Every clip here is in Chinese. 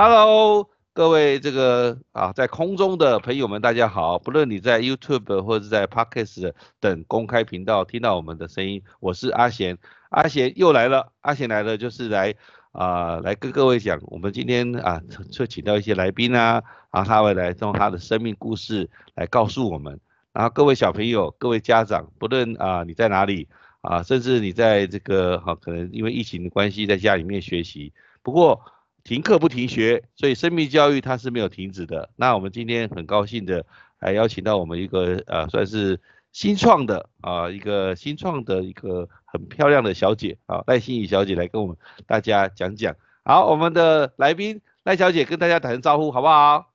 Hello，各位这个啊，在空中的朋友们，大家好。不论你在 YouTube 或者在 Podcast 等公开频道听到我们的声音，我是阿贤。阿贤又来了，阿贤来了就是来啊，来跟各位讲，我们今天啊，就请到一些来宾啊，啊他会来用他的生命故事来告诉我们。然后各位小朋友、各位家长，不论啊你在哪里啊，甚至你在这个哈，可能因为疫情的关系在家里面学习，不过。停课不停学，所以生命教育它是没有停止的。那我们今天很高兴的来邀请到我们一个呃算是新创的啊一个新创的一个很漂亮的小姐啊赖心怡小姐来跟我们大家讲讲。好，我们的来宾赖小姐跟大家打声招呼好不好？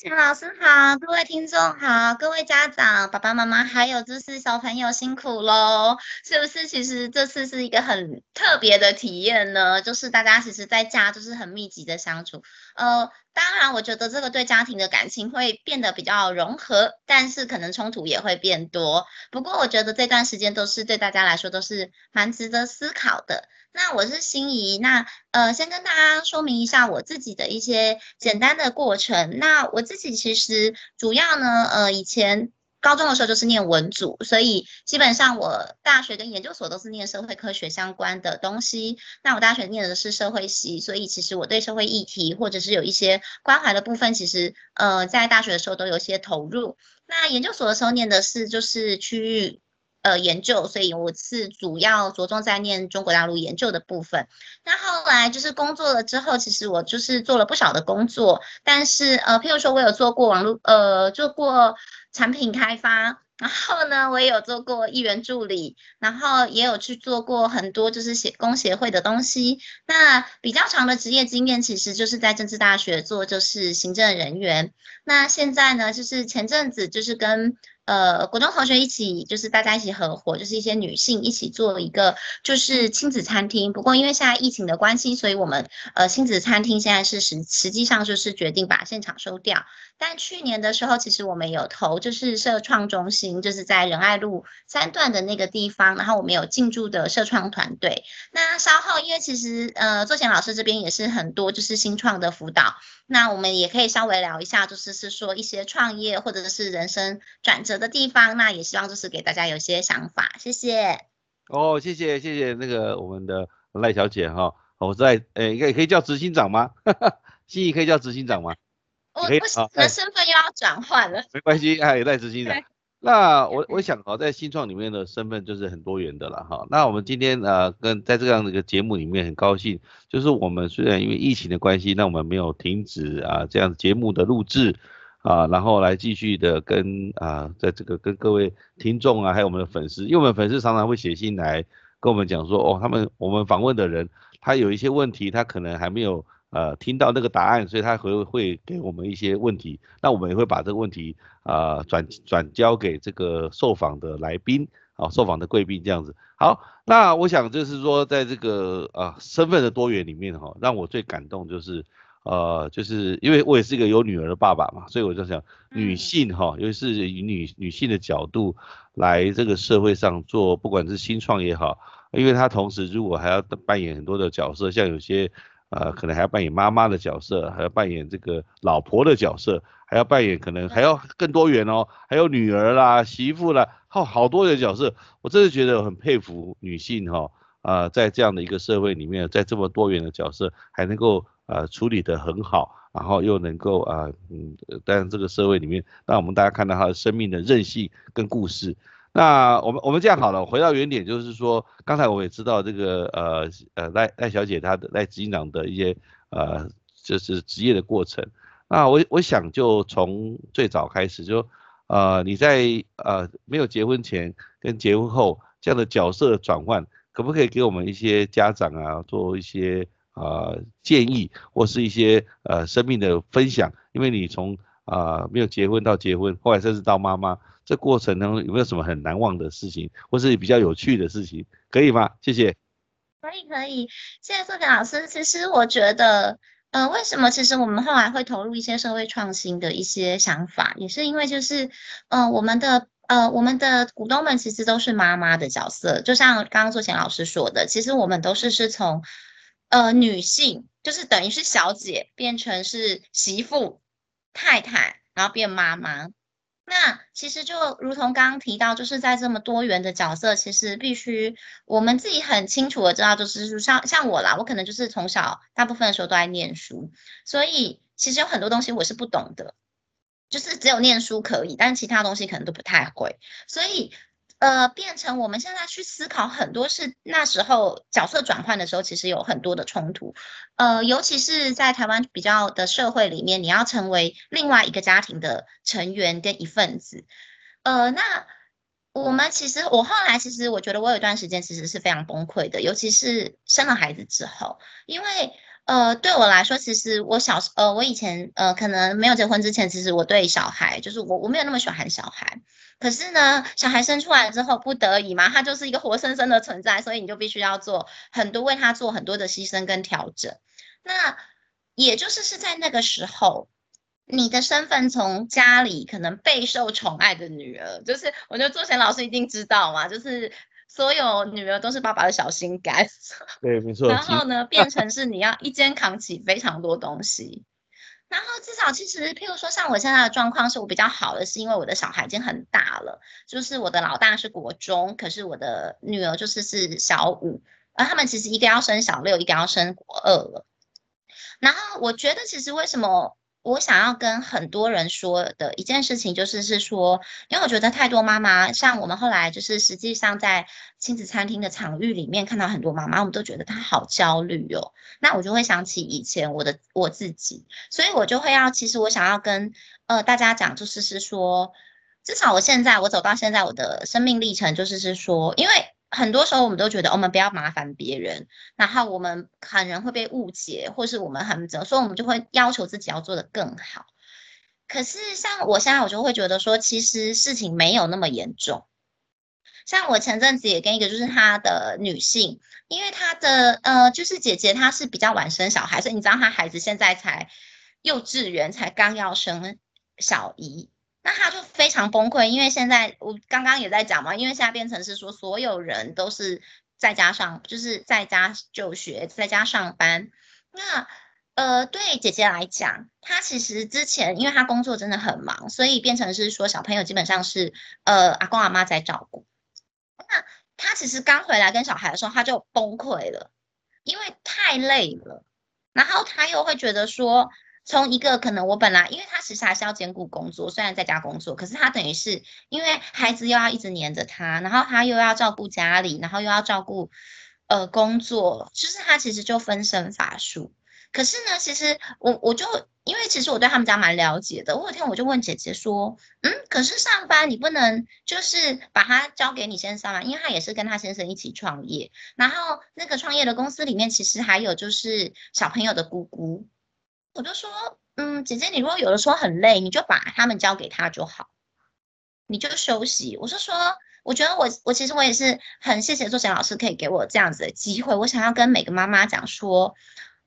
陈老师好，各位听众好，各位家长、爸爸妈妈，还有就是小朋友辛苦喽，是不是？其实这次是一个很特别的体验呢，就是大家其实在家就是很密集的相处，呃，当然我觉得这个对家庭的感情会变得比较融合，但是可能冲突也会变多。不过我觉得这段时间都是对大家来说都是蛮值得思考的。那我是心仪，那呃，先跟大家说明一下我自己的一些简单的过程。那我自己其实主要呢，呃，以前高中的时候就是念文组，所以基本上我大学跟研究所都是念社会科学相关的东西。那我大学念的是社会系，所以其实我对社会议题或者是有一些关怀的部分，其实呃，在大学的时候都有些投入。那研究所的时候念的是就是区域。呃，研究，所以我是主要着重在念中国大陆研究的部分。那后来就是工作了之后，其实我就是做了不少的工作，但是呃，譬如说我有做过网络，呃，做过产品开发，然后呢，我也有做过议员助理，然后也有去做过很多就是协工协会的东西。那比较长的职业经验，其实就是在政治大学做就是行政人员。那现在呢，就是前阵子就是跟。呃，国中同学一起就是大家一起合伙，就是一些女性一起做一个就是亲子餐厅。不过因为现在疫情的关系，所以我们呃亲子餐厅现在是实实际上就是决定把现场收掉。但去年的时候，其实我们有投就是社创中心，就是在仁爱路三段的那个地方，然后我们有进驻的社创团队。那稍后因为其实呃作贤老师这边也是很多就是新创的辅导，那我们也可以稍微聊一下，就是是说一些创业或者是人生转折。的地方，那也希望就是给大家有些想法，谢谢。哦，谢谢谢谢那个我们的赖小姐哈，我在诶，应该可以叫执行长吗？心仪可以叫执行长吗？我不行，的身份又要转换了。没关系，哎，赖执行长。那我我想哈，在新创里面的身份就是很多元的了哈。那我们今天呃，跟在这样的一个节目里面很高兴，就是我们虽然因为疫情的关系，那我们没有停止啊这样节目的录制。啊，然后来继续的跟啊，在这个跟各位听众啊，还有我们的粉丝，因为我们粉丝常常会写信来跟我们讲说，哦，他们我们访问的人，他有一些问题，他可能还没有呃听到那个答案，所以他会会给我们一些问题，那我们也会把这个问题啊转转交给这个受访的来宾啊，受访的贵宾这样子。好，那我想就是说，在这个啊身份的多元里面哈，让我最感动就是。呃，就是因为我也是一个有女儿的爸爸嘛，所以我就想，女性哈，尤其是以女女性的角度来这个社会上做，不管是新创也好，因为她同时如果还要扮演很多的角色，像有些呃可能还要扮演妈妈的角色，还要扮演这个老婆的角色，还要扮演可能还要更多元哦，还有女儿啦、媳妇啦，好好多的角色，我真的觉得很佩服女性哈，啊，在这样的一个社会里面，在这么多元的角色还能够。呃，处理得很好，然后又能够啊，嗯，在这个社会里面，让我们大家看到她的生命的韧性跟故事。那我们我们这样好了，回到原点，就是说，刚才我也知道这个呃呃赖赖小姐她的赖执行长的一些呃就是职业的过程。那我我想就从最早开始，就呃你在呃没有结婚前跟结婚后这样的角色转换，可不可以给我们一些家长啊做一些？呃，建议或是一些呃生命的分享，因为你从啊没有结婚到结婚，后来甚至到妈妈，这过程中有没有什么很难忘的事情，或是比较有趣的事情，可以吗？谢谢。可以可以，谢谢苏田老师。其实我觉得，呃，为什么其实我们后来会投入一些社会创新的一些想法，也是因为就是，呃，我们的呃我们的股东们其实都是妈妈的角色，就像刚刚苏田老师说的，其实我们都是是从。呃，女性。就是等于是小姐变成是媳妇、太太，然后变妈妈。那其实就如同刚刚提到，就是在这么多元的角色，其实必须我们自己很清楚的知道，就是像像我啦，我可能就是从小大部分的时候都在念书，所以其实有很多东西我是不懂的，就是只有念书可以，但其他东西可能都不太会，所以。呃，变成我们现在去思考很多是那时候角色转换的时候，其实有很多的冲突。呃，尤其是在台湾比较的社会里面，你要成为另外一个家庭的成员跟一份子。呃，那我们其实我后来其实我觉得我有一段时间其实是非常崩溃的，尤其是生了孩子之后，因为呃对我来说，其实我小时呃我以前呃可能没有结婚之前，其实我对小孩就是我我没有那么喜欢小孩。可是呢，小孩生出来之后，不得已嘛，他就是一个活生生的存在，所以你就必须要做很多为他做很多的牺牲跟调整。那也就是是在那个时候，你的身份从家里可能备受宠爱的女儿，就是我觉得作贤老师一定知道嘛，就是所有女儿都是爸爸的小心肝。对，没错。然后呢，变成是你要一肩扛起非常多东西。然后至少其实，譬如说像我现在的状况是我比较好的，是因为我的小孩已经很大了，就是我的老大是国中，可是我的女儿就是是小五，而他们其实一个要升小六，一个要升国二了。然后我觉得其实为什么？我想要跟很多人说的一件事情，就是是说，因为我觉得太多妈妈，像我们后来就是实际上在亲子餐厅的场域里面看到很多妈妈，我们都觉得她好焦虑哦。那我就会想起以前我的我自己，所以我就会要，其实我想要跟呃大家讲，就是是说，至少我现在我走到现在我的生命历程，就是是说，因为。很多时候我们都觉得我们不要麻烦别人，然后我们可能会被误解，或是我们很怎所以我们就会要求自己要做得更好。可是像我现在，我就会觉得说，其实事情没有那么严重。像我前阵子也跟一个就是她的女性，因为她的呃就是姐姐她是比较晚生小孩，所以你知道她孩子现在才幼稚园，才刚要生小姨。那他就非常崩溃，因为现在我刚刚也在讲嘛，因为现在变成是说所有人都是在家上，就是在家就学，在家上班。那呃，对姐姐来讲，她其实之前因为她工作真的很忙，所以变成是说小朋友基本上是呃阿公阿妈在照顾。那她其实刚回来跟小孩的时候，她就崩溃了，因为太累了，然后她又会觉得说。从一个可能我本来，因为他其实还是要兼顾工作，虽然在家工作，可是他等于是因为孩子又要一直黏着他，然后他又要照顾家里，然后又要照顾呃工作，就是他其实就分身乏术。可是呢，其实我我就因为其实我对他们家蛮了解的，我有天我就问姐姐说，嗯，可是上班你不能就是把他交给你先生嘛，因为他也是跟他先生一起创业，然后那个创业的公司里面其实还有就是小朋友的姑姑。我就说，嗯，姐姐，你如果有的时候很累，你就把他们交给他就好，你就休息。我是说，我觉得我我其实我也是很谢谢周贤老师可以给我这样子的机会。我想要跟每个妈妈讲说，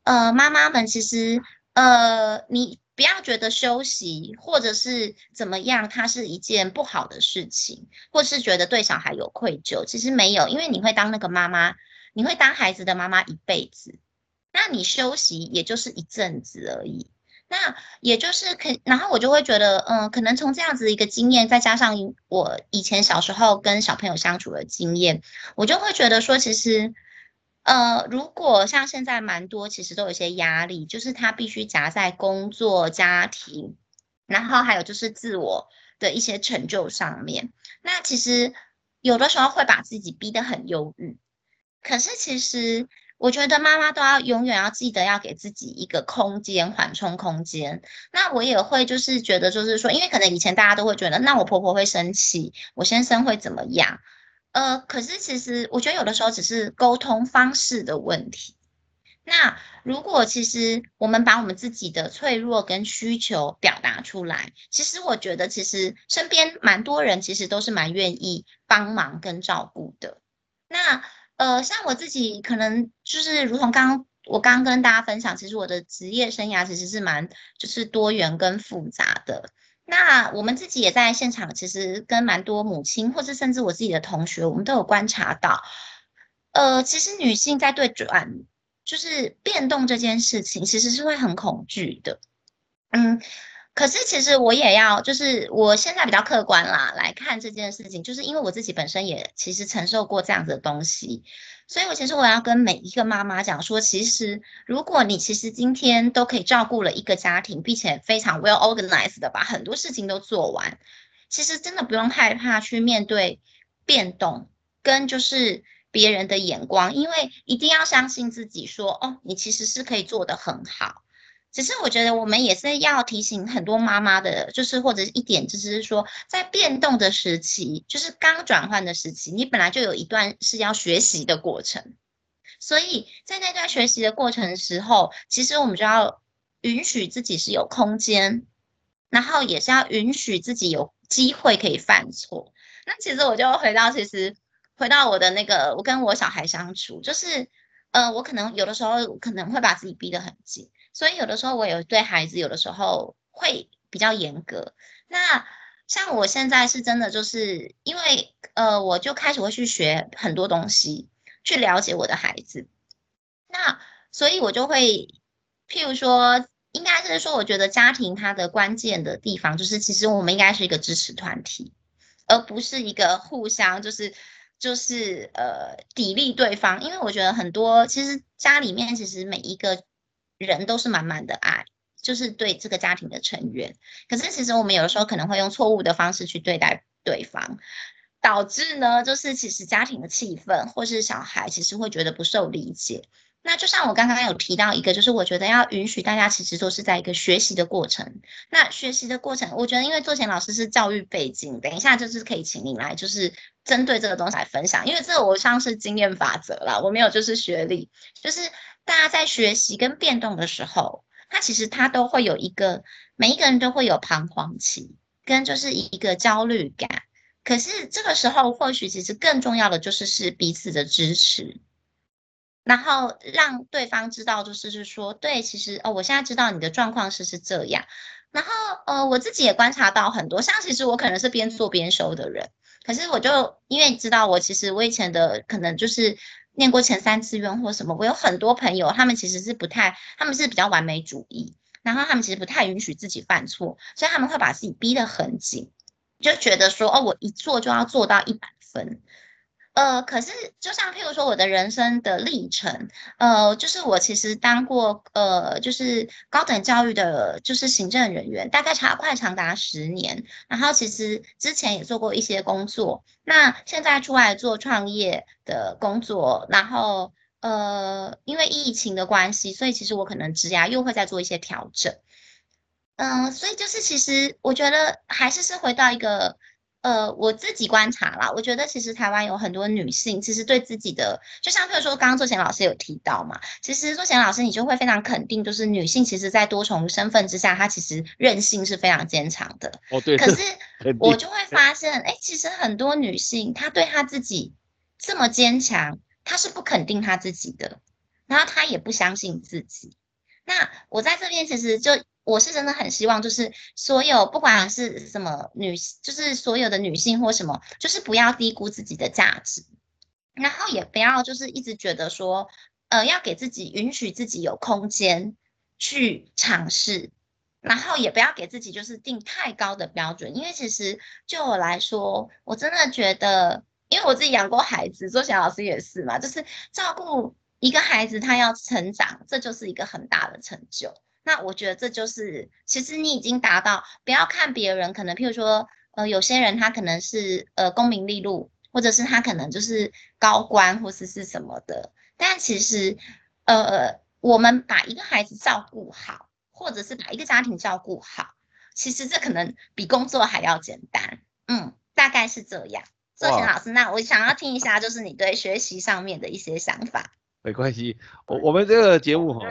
呃，妈妈们其实，呃，你不要觉得休息或者是怎么样，它是一件不好的事情，或是觉得对小孩有愧疚，其实没有，因为你会当那个妈妈，你会当孩子的妈妈一辈子。那你休息也就是一阵子而已，那也就是可，然后我就会觉得，嗯，可能从这样子一个经验，再加上我以前小时候跟小朋友相处的经验，我就会觉得说，其实，呃，如果像现在蛮多，其实都有一些压力，就是他必须夹在工作、家庭，然后还有就是自我的一些成就上面，那其实有的时候会把自己逼得很忧郁，可是其实。我觉得妈妈都要永远要记得要给自己一个空间缓冲空间。那我也会就是觉得就是说，因为可能以前大家都会觉得，那我婆婆会生气，我先生会怎么样？呃，可是其实我觉得有的时候只是沟通方式的问题。那如果其实我们把我们自己的脆弱跟需求表达出来，其实我觉得其实身边蛮多人其实都是蛮愿意帮忙跟照顾的。那。呃，像我自己可能就是如同刚我刚跟大家分享，其实我的职业生涯其实是蛮就是多元跟复杂的。那我们自己也在现场，其实跟蛮多母亲，或者甚至我自己的同学，我们都有观察到，呃，其实女性在对转就是变动这件事情，其实是会很恐惧的。嗯，可是其实我也要，就是我现在比较客观啦来看这件事情，就是因为我自己本身也其实承受过这样子的东西，所以我其实我要跟每一个妈妈讲说，其实如果你其实今天都可以照顾了一个家庭，并且非常 well organized 的把很多事情都做完，其实真的不用害怕去面对变动跟就是别人的眼光，因为一定要相信自己，说哦，你其实是可以做得很好。只是我觉得我们也是要提醒很多妈妈的，就是或者一点，就是说在变动的时期，就是刚转换的时期，你本来就有一段是要学习的过程，所以在那段学习的过程时候，其实我们就要允许自己是有空间，然后也是要允许自己有机会可以犯错。那其实我就回到，其实回到我的那个，我跟我小孩相处，就是呃，我可能有的时候可能会把自己逼得很紧。所以有的时候我有对孩子，有的时候会比较严格。那像我现在是真的，就是因为呃，我就开始会去学很多东西，去了解我的孩子。那所以我就会，譬如说，应该是说，我觉得家庭它的关键的地方，就是其实我们应该是一个支持团体，而不是一个互相就是就是呃砥砺对方。因为我觉得很多其实家里面其实每一个。人都是满满的爱，就是对这个家庭的成员。可是其实我们有的时候可能会用错误的方式去对待对方，导致呢，就是其实家庭的气氛或是小孩其实会觉得不受理解。那就像我刚刚有提到一个，就是我觉得要允许大家其实都是在一个学习的过程。那学习的过程，我觉得因为做前老师是教育背景，等一下就是可以请你来，就是针对这个东西来分享。因为这个我像是经验法则啦，我没有就是学历，就是。大家在学习跟变动的时候，他其实他都会有一个，每一个人都会有彷徨期，跟就是一个焦虑感。可是这个时候，或许其实更重要的就是是彼此的支持，然后让对方知道，就是是说，对，其实哦，我现在知道你的状况是是这样。然后呃，我自己也观察到很多，像其实我可能是边做边收的人，可是我就因为知道我其实我以前的可能就是。念过前三志愿或什么，我有很多朋友，他们其实是不太，他们是比较完美主义，然后他们其实不太允许自己犯错，所以他们会把自己逼得很紧，就觉得说，哦，我一做就要做到一百分。呃，可是就像譬如说我的人生的历程，呃，就是我其实当过呃，就是高等教育的，就是行政人员，大概长快长达十年。然后其实之前也做过一些工作，那现在出来做创业的工作，然后呃，因为疫情的关系，所以其实我可能职涯又会再做一些调整。嗯，所以就是其实我觉得还是是回到一个。呃，我自己观察啦，我觉得其实台湾有很多女性，其实对自己的，就像譬如说刚刚作贤老师有提到嘛，其实作贤老师你就会非常肯定，就是女性其实在多重身份之下，她其实韧性是非常坚强的。哦，对。可是我就会发现，哎，其实很多女性她对她自己这么坚强，她是不肯定她自己的，然后她也不相信自己。那我在这边其实就。我是真的很希望，就是所有不管是什么女，就是所有的女性或什么，就是不要低估自己的价值，然后也不要就是一直觉得说，呃，要给自己允许自己有空间去尝试，然后也不要给自己就是定太高的标准，因为其实就我来说，我真的觉得，因为我自己养过孩子，周贤老师也是嘛，就是照顾一个孩子，他要成长，这就是一个很大的成就。那我觉得这就是，其实你已经达到，不要看别人，可能譬如说，呃，有些人他可能是呃功名利禄，或者是他可能就是高官或是是什么的，但其实，呃，我们把一个孩子照顾好，或者是把一个家庭照顾好，其实这可能比工作还要简单，嗯，大概是这样。周贤老师，那我想要听一下，就是你对学习上面的一些想法。没关系，我我们这个节目哈，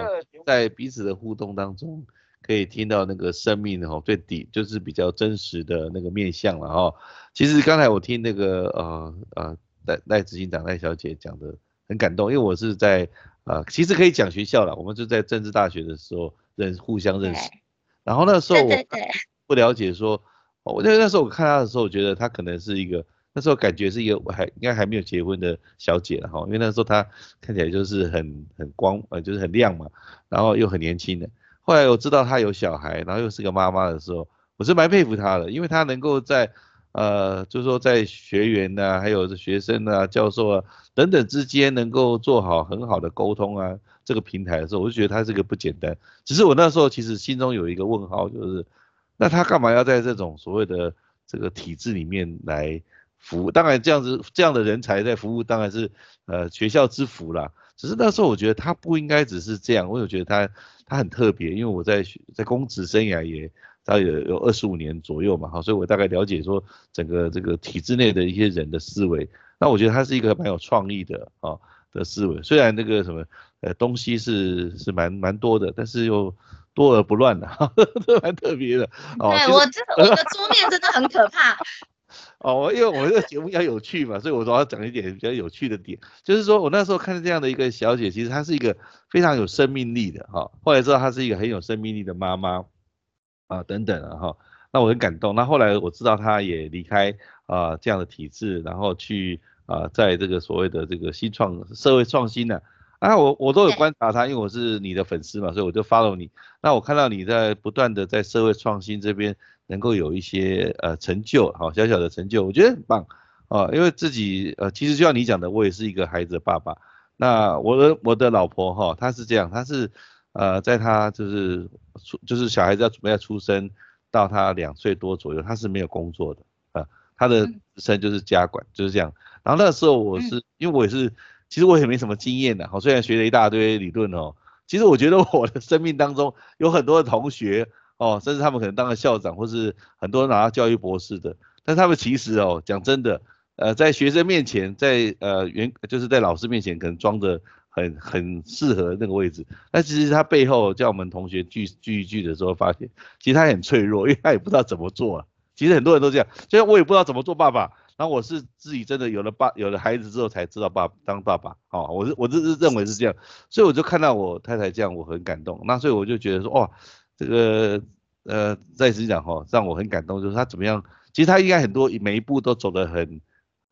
在彼此的互动当中，可以听到那个生命哈最底就是比较真实的那个面相了哈。其实刚才我听那个呃呃赖赖执行长赖小姐讲的很感动，因为我是在呃其实可以讲学校了，我们就在政治大学的时候认互相认识，然后那时候我不了解说，我那那时候我看他的时候，我觉得他可能是一个那时候感觉是一个还应该还没有结婚的小姐了哈，因为那时候她看起来就是很很光呃就是很亮嘛，然后又很年轻的。后来我知道她有小孩，然后又是个妈妈的时候，我是蛮佩服她的，因为她能够在呃就是说在学员呐，还有学生啊、教授啊等等之间能够做好很好的沟通啊，这个平台的时候，我就觉得她这个不简单。只是我那时候其实心中有一个问号，就是那她干嘛要在这种所谓的这个体制里面来？服务当然这样子，这样的人才在服务当然是呃学校之福啦。只是那时候我觉得他不应该只是这样，我有觉得他他很特别，因为我在在公职生涯也大概有有二十五年左右嘛，好，所以我大概了解说整个这个体制内的一些人的思维。那我觉得他是一个蛮有创意的啊的思维，虽然那个什么呃东西是是蛮蛮多的，但是又多而不乱的，都蛮特别的。对我这我的桌面真的很可怕。哦，因为我们这个节目要有趣嘛，所以我总要讲一点比较有趣的点。就是说我那时候看到这样的一个小姐，其实她是一个非常有生命力的哈。后来知道她是一个很有生命力的妈妈啊，等等啊哈。那我很感动。那后来我知道她也离开啊这样的体制，然后去啊在这个所谓的这个新创社会创新呢啊，我我都有观察她，因为我是你的粉丝嘛，所以我就 follow 你。那我看到你在不断的在社会创新这边。能够有一些呃成就，好小小的成就，我觉得很棒啊。因为自己呃，其实就像你讲的，我也是一个孩子的爸爸。那我的我的老婆哈，她是这样，她是呃，在她就是出就是小孩子要准备要出生到她两岁多左右，她是没有工作的啊。她的职称就是家管，就是这样。然后那时候我是因为我也是，其实我也没什么经验的，好虽然学了一大堆理论哦，其实我觉得我的生命当中有很多的同学。哦，甚至他们可能当了校长，或是很多拿到教育博士的，但他们其实哦，讲真的，呃，在学生面前，在呃原就是在老师面前，可能装的很很适合那个位置，但其实他背后叫我们同学聚聚一聚的时候，发现其实他很脆弱，因为他也不知道怎么做啊。其实很多人都这样，就像我也不知道怎么做爸爸，然后我是自己真的有了爸有了孩子之后才知道爸当爸爸。哦，我是我是认为是这样，所以我就看到我太太这样，我很感动。那所以我就觉得说，哇。这个呃，再次讲哈，让我很感动，就是他怎么样？其实他应该很多每一步都走得很，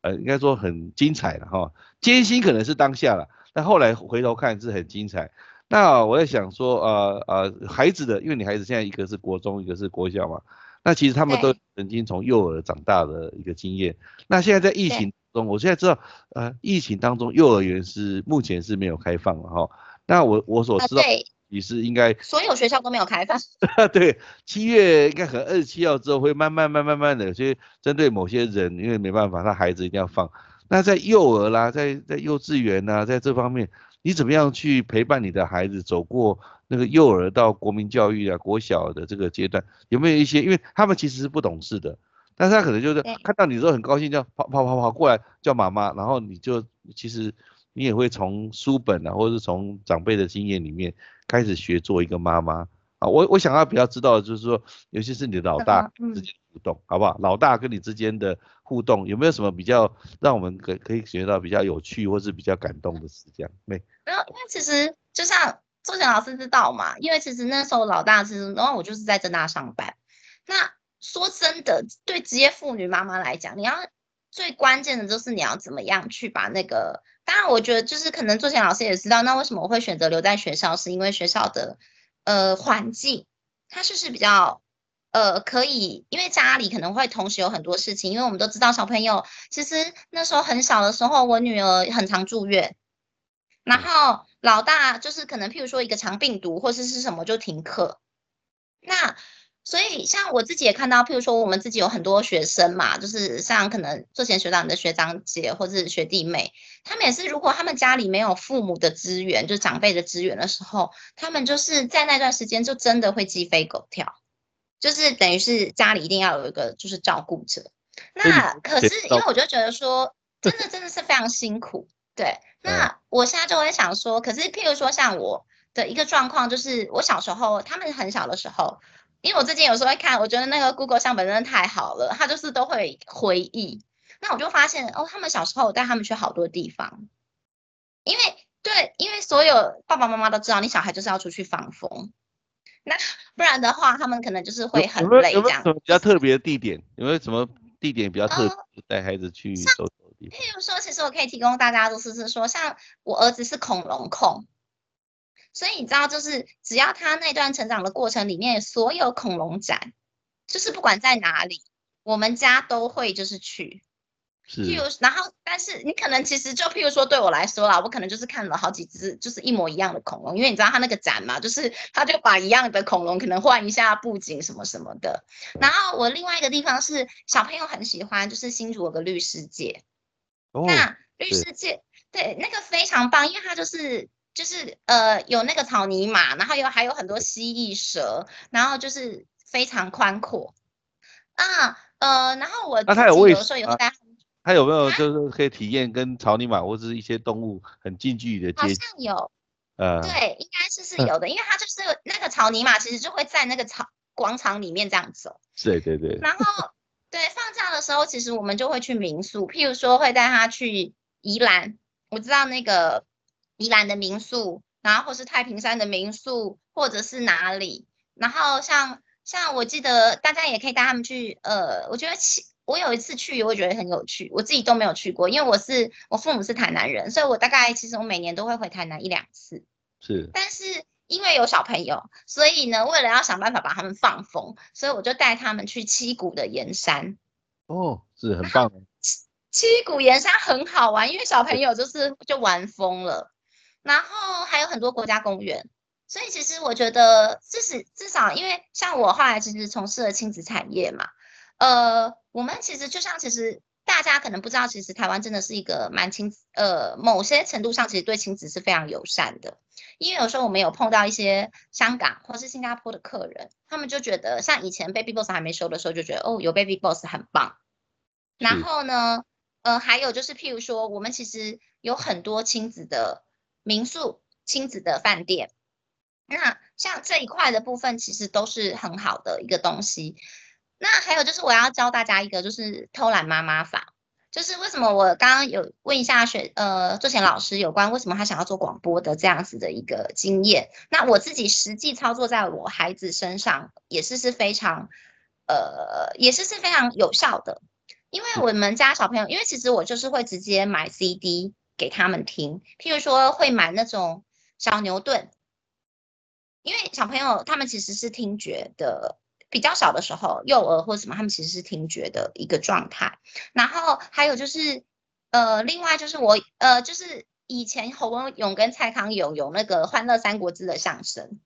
呃，应该说很精彩了哈。艰辛可能是当下了，但后来回头看是很精彩。那我在想说，呃呃，孩子的，因为你孩子现在一个是国中，一个是国小嘛，那其实他们都曾经从幼儿长大的一个经验。那现在在疫情中，我现在知道，呃，疫情当中幼儿园是目前是没有开放了哈。那我我所知道。你是应该所有学校都没有开放，对，七月应该可能二十七号之后会慢慢慢慢慢的，所以针对某些人，因为没办法，他孩子一定要放。那在幼儿啦，在在幼稚园呐，在这方面，你怎么样去陪伴你的孩子走过那个幼儿到国民教育啊、国小的这个阶段？有没有一些？因为他们其实是不懂事的，但是他可能就是看到你之后很高兴，叫跑跑跑跑过来叫妈妈，然后你就其实你也会从书本啊，或者是从长辈的经验里面。开始学做一个妈妈啊，我我想要比较知道的就是说，尤其是你的老大之间互动，好不好？老大跟你之间的互动有没有什么比较让我们可可以学到比较有趣或是比较感动的事？这样没？没有，因为其实就像周贤老师知道嘛，因为其实那时候老大是，然后我就是在正大上班。那说真的，对职业妇女妈妈来讲，你要最关键的就是你要怎么样去把那个。当然，我觉得就是可能做前老师也知道，那为什么我会选择留在学校，是因为学校的呃环境，它就是比较呃可以，因为家里可能会同时有很多事情，因为我们都知道小朋友其实那时候很小的时候，我女儿很常住院，然后老大就是可能譬如说一个肠病毒或者是什么就停课，那。所以，像我自己也看到，譬如说，我们自己有很多学生嘛，就是像可能做前学长的学长姐或者是学弟妹，他们也是，如果他们家里没有父母的资源，就长辈的资源的时候，他们就是在那段时间就真的会鸡飞狗跳，就是等于是家里一定要有一个就是照顾者。那可是因为我就觉得说，真的真的是非常辛苦。对，那我现在就会想说，可是譬如说像我的一个状况，就是我小时候，他们很小的时候。因为我最近有时候会看，我觉得那个 Google 相本真的太好了，它就是都会回忆。那我就发现哦，他们小时候带他们去好多地方，因为对，因为所有爸爸妈妈都知道，你小孩就是要出去放风，那不然的话，他们可能就是会很累这样。比较特别的地点？有没有什么地点比较特别，带孩子去走走的地方。譬如说，其实我可以提供大家就是是说，像我儿子是恐龙控，所以你知道，就是只要他那段成长的过程里面，所有恐龙展，就是不管在哪里，我们家都会就是去。譬如，然后，但是你可能其实就譬如说，对我来说啦，我可能就是看了好几只，就是一模一样的恐龙，因为你知道他那个展嘛，就是他就把一样的恐龙可能换一下布景什么什么的。然后我另外一个地方是小朋友很喜欢，就是新竹有个绿世界。哦。那绿世界，对，那个非常棒，因为它就是就是呃有那个草泥马，然后有还有很多蜥蜴蛇，然后就是非常宽阔啊呃，然后我那他有有时候也会带。他有没有就是可以体验跟草泥马或者是一些动物很近距离的接？好像有，呃，对，应该是是有的，因为他就是那个草泥马，其实就会在那个草广场里面这样走。对对对。然后，对，放假的时候，其实我们就会去民宿，譬如说会带他去宜兰，我知道那个宜兰的民宿，然后或是太平山的民宿，或者是哪里。然后像像我记得大家也可以带他们去，呃，我觉得其。我有一次去，我觉得很有趣，我自己都没有去过，因为我是我父母是台南人，所以我大概其实我每年都会回台南一两次。是，但是因为有小朋友，所以呢，为了要想办法把他们放风，所以我就带他们去七股的盐山。哦，是很棒。七七股盐山很好玩，因为小朋友就是就玩疯了，然后还有很多国家公园，所以其实我觉得至少至少，因为像我后来其实从事了亲子产业嘛。呃，我们其实就像，其实大家可能不知道，其实台湾真的是一个蛮亲，呃，某些程度上其实对亲子是非常友善的。因为有时候我们有碰到一些香港或是新加坡的客人，他们就觉得像以前 Baby Boss 还没收的时候，就觉得哦，有 Baby Boss 很棒。然后呢，呃，还有就是譬如说，我们其实有很多亲子的民宿、亲子的饭店，那像这一块的部分，其实都是很好的一个东西。那还有就是我要教大家一个就是偷懒妈妈法，就是为什么我刚刚有问一下学呃周贤老师有关为什么他想要做广播的这样子的一个经验，那我自己实际操作在我孩子身上也是是非常呃也是是非常有效的，因为我们家小朋友，因为其实我就是会直接买 CD 给他们听，譬如说会买那种小牛顿，因为小朋友他们其实是听觉的。比较小的时候，幼儿或什么，他们其实是听觉的一个状态。然后还有就是，呃，另外就是我，呃，就是以前侯文勇跟蔡康永有那个《欢乐三国志》的相声，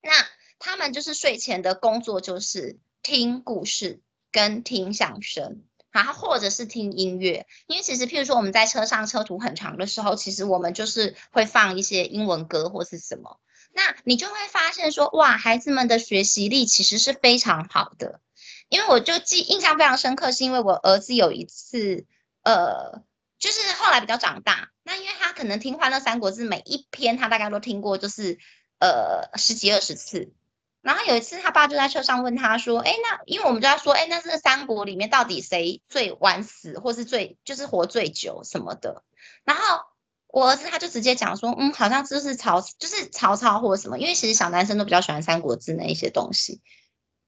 那他们就是睡前的工作就是听故事跟听相声，然后或者是听音乐。因为其实譬如说我们在车上车途很长的时候，其实我们就是会放一些英文歌或是什么。那你就会发现说，哇，孩子们的学习力其实是非常好的。因为我就记印象非常深刻，是因为我儿子有一次，呃，就是后来比较长大，那因为他可能听《欢乐三国志》每一篇他大概都听过，就是呃十几二十次。然后有一次他爸就在车上问他说，哎，那因为我们就在说，哎，那这三国里面到底谁最晚死，或是最就是活最久什么的？然后。我儿子他就直接讲说，嗯，好像就是曹，就是曹操或者什么，因为其实小男生都比较喜欢《三国志》那一些东西。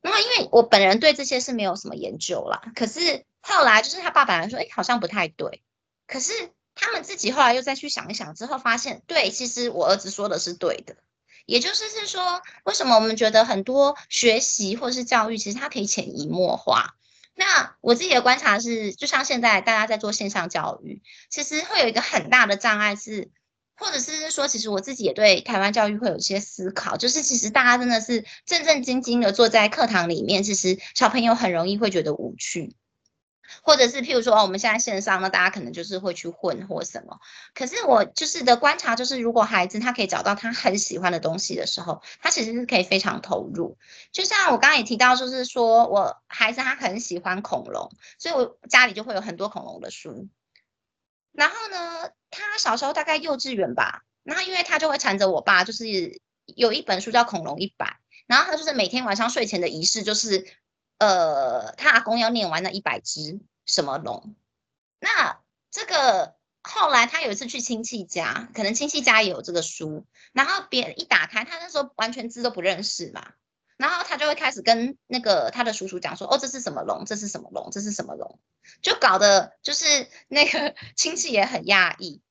那么因为我本人对这些是没有什么研究啦，可是后来就是他爸爸来说，哎，好像不太对。可是他们自己后来又再去想一想之后，发现对，其实我儿子说的是对的。也就是是说，为什么我们觉得很多学习或是教育，其实它可以潜移默化。那我自己的观察是，就像现在大家在做线上教育，其实会有一个很大的障碍是，或者是说，其实我自己也对台湾教育会有一些思考，就是其实大家真的是正正经经的坐在课堂里面，其实小朋友很容易会觉得无趣。或者是譬如说，我们现在线上，那大家可能就是会去混或什么。可是我就是的观察，就是如果孩子他可以找到他很喜欢的东西的时候，他其实是可以非常投入。就像我刚刚也提到，就是说我孩子他很喜欢恐龙，所以我家里就会有很多恐龙的书。然后呢，他小时候大概幼稚园吧，然后因为他就会缠着我爸，就是有一本书叫《恐龙一百》，然后他就是每天晚上睡前的仪式就是。呃，他阿公要念完那一百只什么龙，那这个后来他有一次去亲戚家，可能亲戚家也有这个书，然后别人一打开，他那时候完全字都不认识嘛，然后他就会开始跟那个他的叔叔讲说，哦，这是什么龙？这是什么龙？这是什么龙？就搞得就是 那个亲戚也很讶异。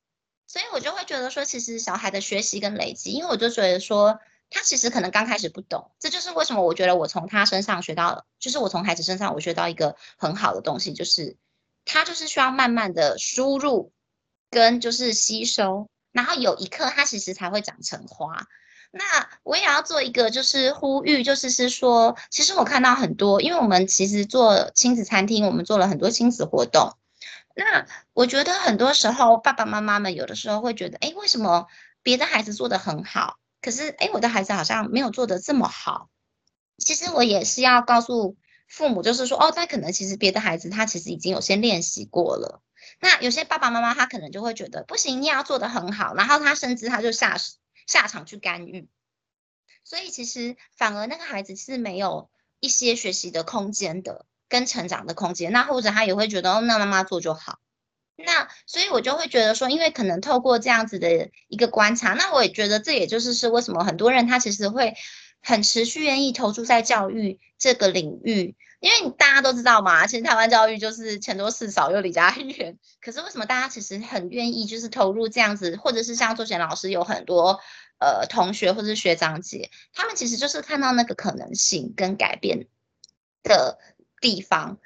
所以我就会觉得说，其实小孩的学习跟累积，因为我就觉得说，他其实可能刚开始不懂，这就是为什么我觉得我从他身上学到，就是我从孩子身上我学到一个很好的东西，就是他就是需要慢慢的输入跟就是吸收，然后有一刻他其实才会长成花。那我也要做一个，就是呼吁，就是是说，其实我看到很多，因为我们其实做亲子餐厅，我们做了很多亲子活动。那我觉得很多时候，爸爸妈妈们有的时候会觉得，哎，为什么别的孩子做的很好，可是哎，我的孩子好像没有做的这么好？其实我也是要告诉父母，就是说，哦，他可能其实别的孩子他其实已经有先练习过了。那有些爸爸妈妈他可能就会觉得，不行，你要做的很好，然后他甚至他就下。下场去干预，所以其实反而那个孩子是没有一些学习的空间的，跟成长的空间。那或者他也会觉得，哦，那妈妈做就好。那所以我就会觉得说，因为可能透过这样子的一个观察，那我也觉得这也就是是为什么很多人他其实会很持续愿意投注在教育这个领域。因为大家都知道嘛，其实台湾教育就是钱多事少又离家远。可是为什么大家其实很愿意就是投入这样子，或者是像周贤老师有很多呃同学或者是学长姐，他们其实就是看到那个可能性跟改变的地方。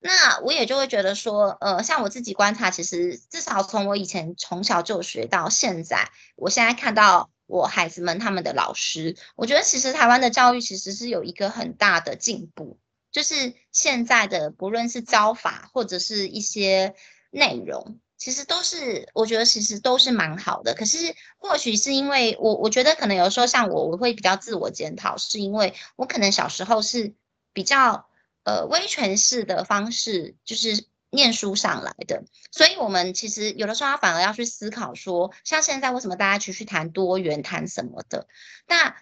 那我也就会觉得说，呃，像我自己观察，其实至少从我以前从小就学到现在，我现在看到我孩子们他们的老师，我觉得其实台湾的教育其实是有一个很大的进步。就是现在的，不论是教法或者是一些内容，其实都是我觉得其实都是蛮好的。可是或许是因为我，我觉得可能有时候像我，我会比较自我检讨，是因为我可能小时候是比较呃威权式的方式，就是念书上来的。所以我们其实有的时候反而要去思考说，像现在为什么大家去去谈多元，谈什么的？那。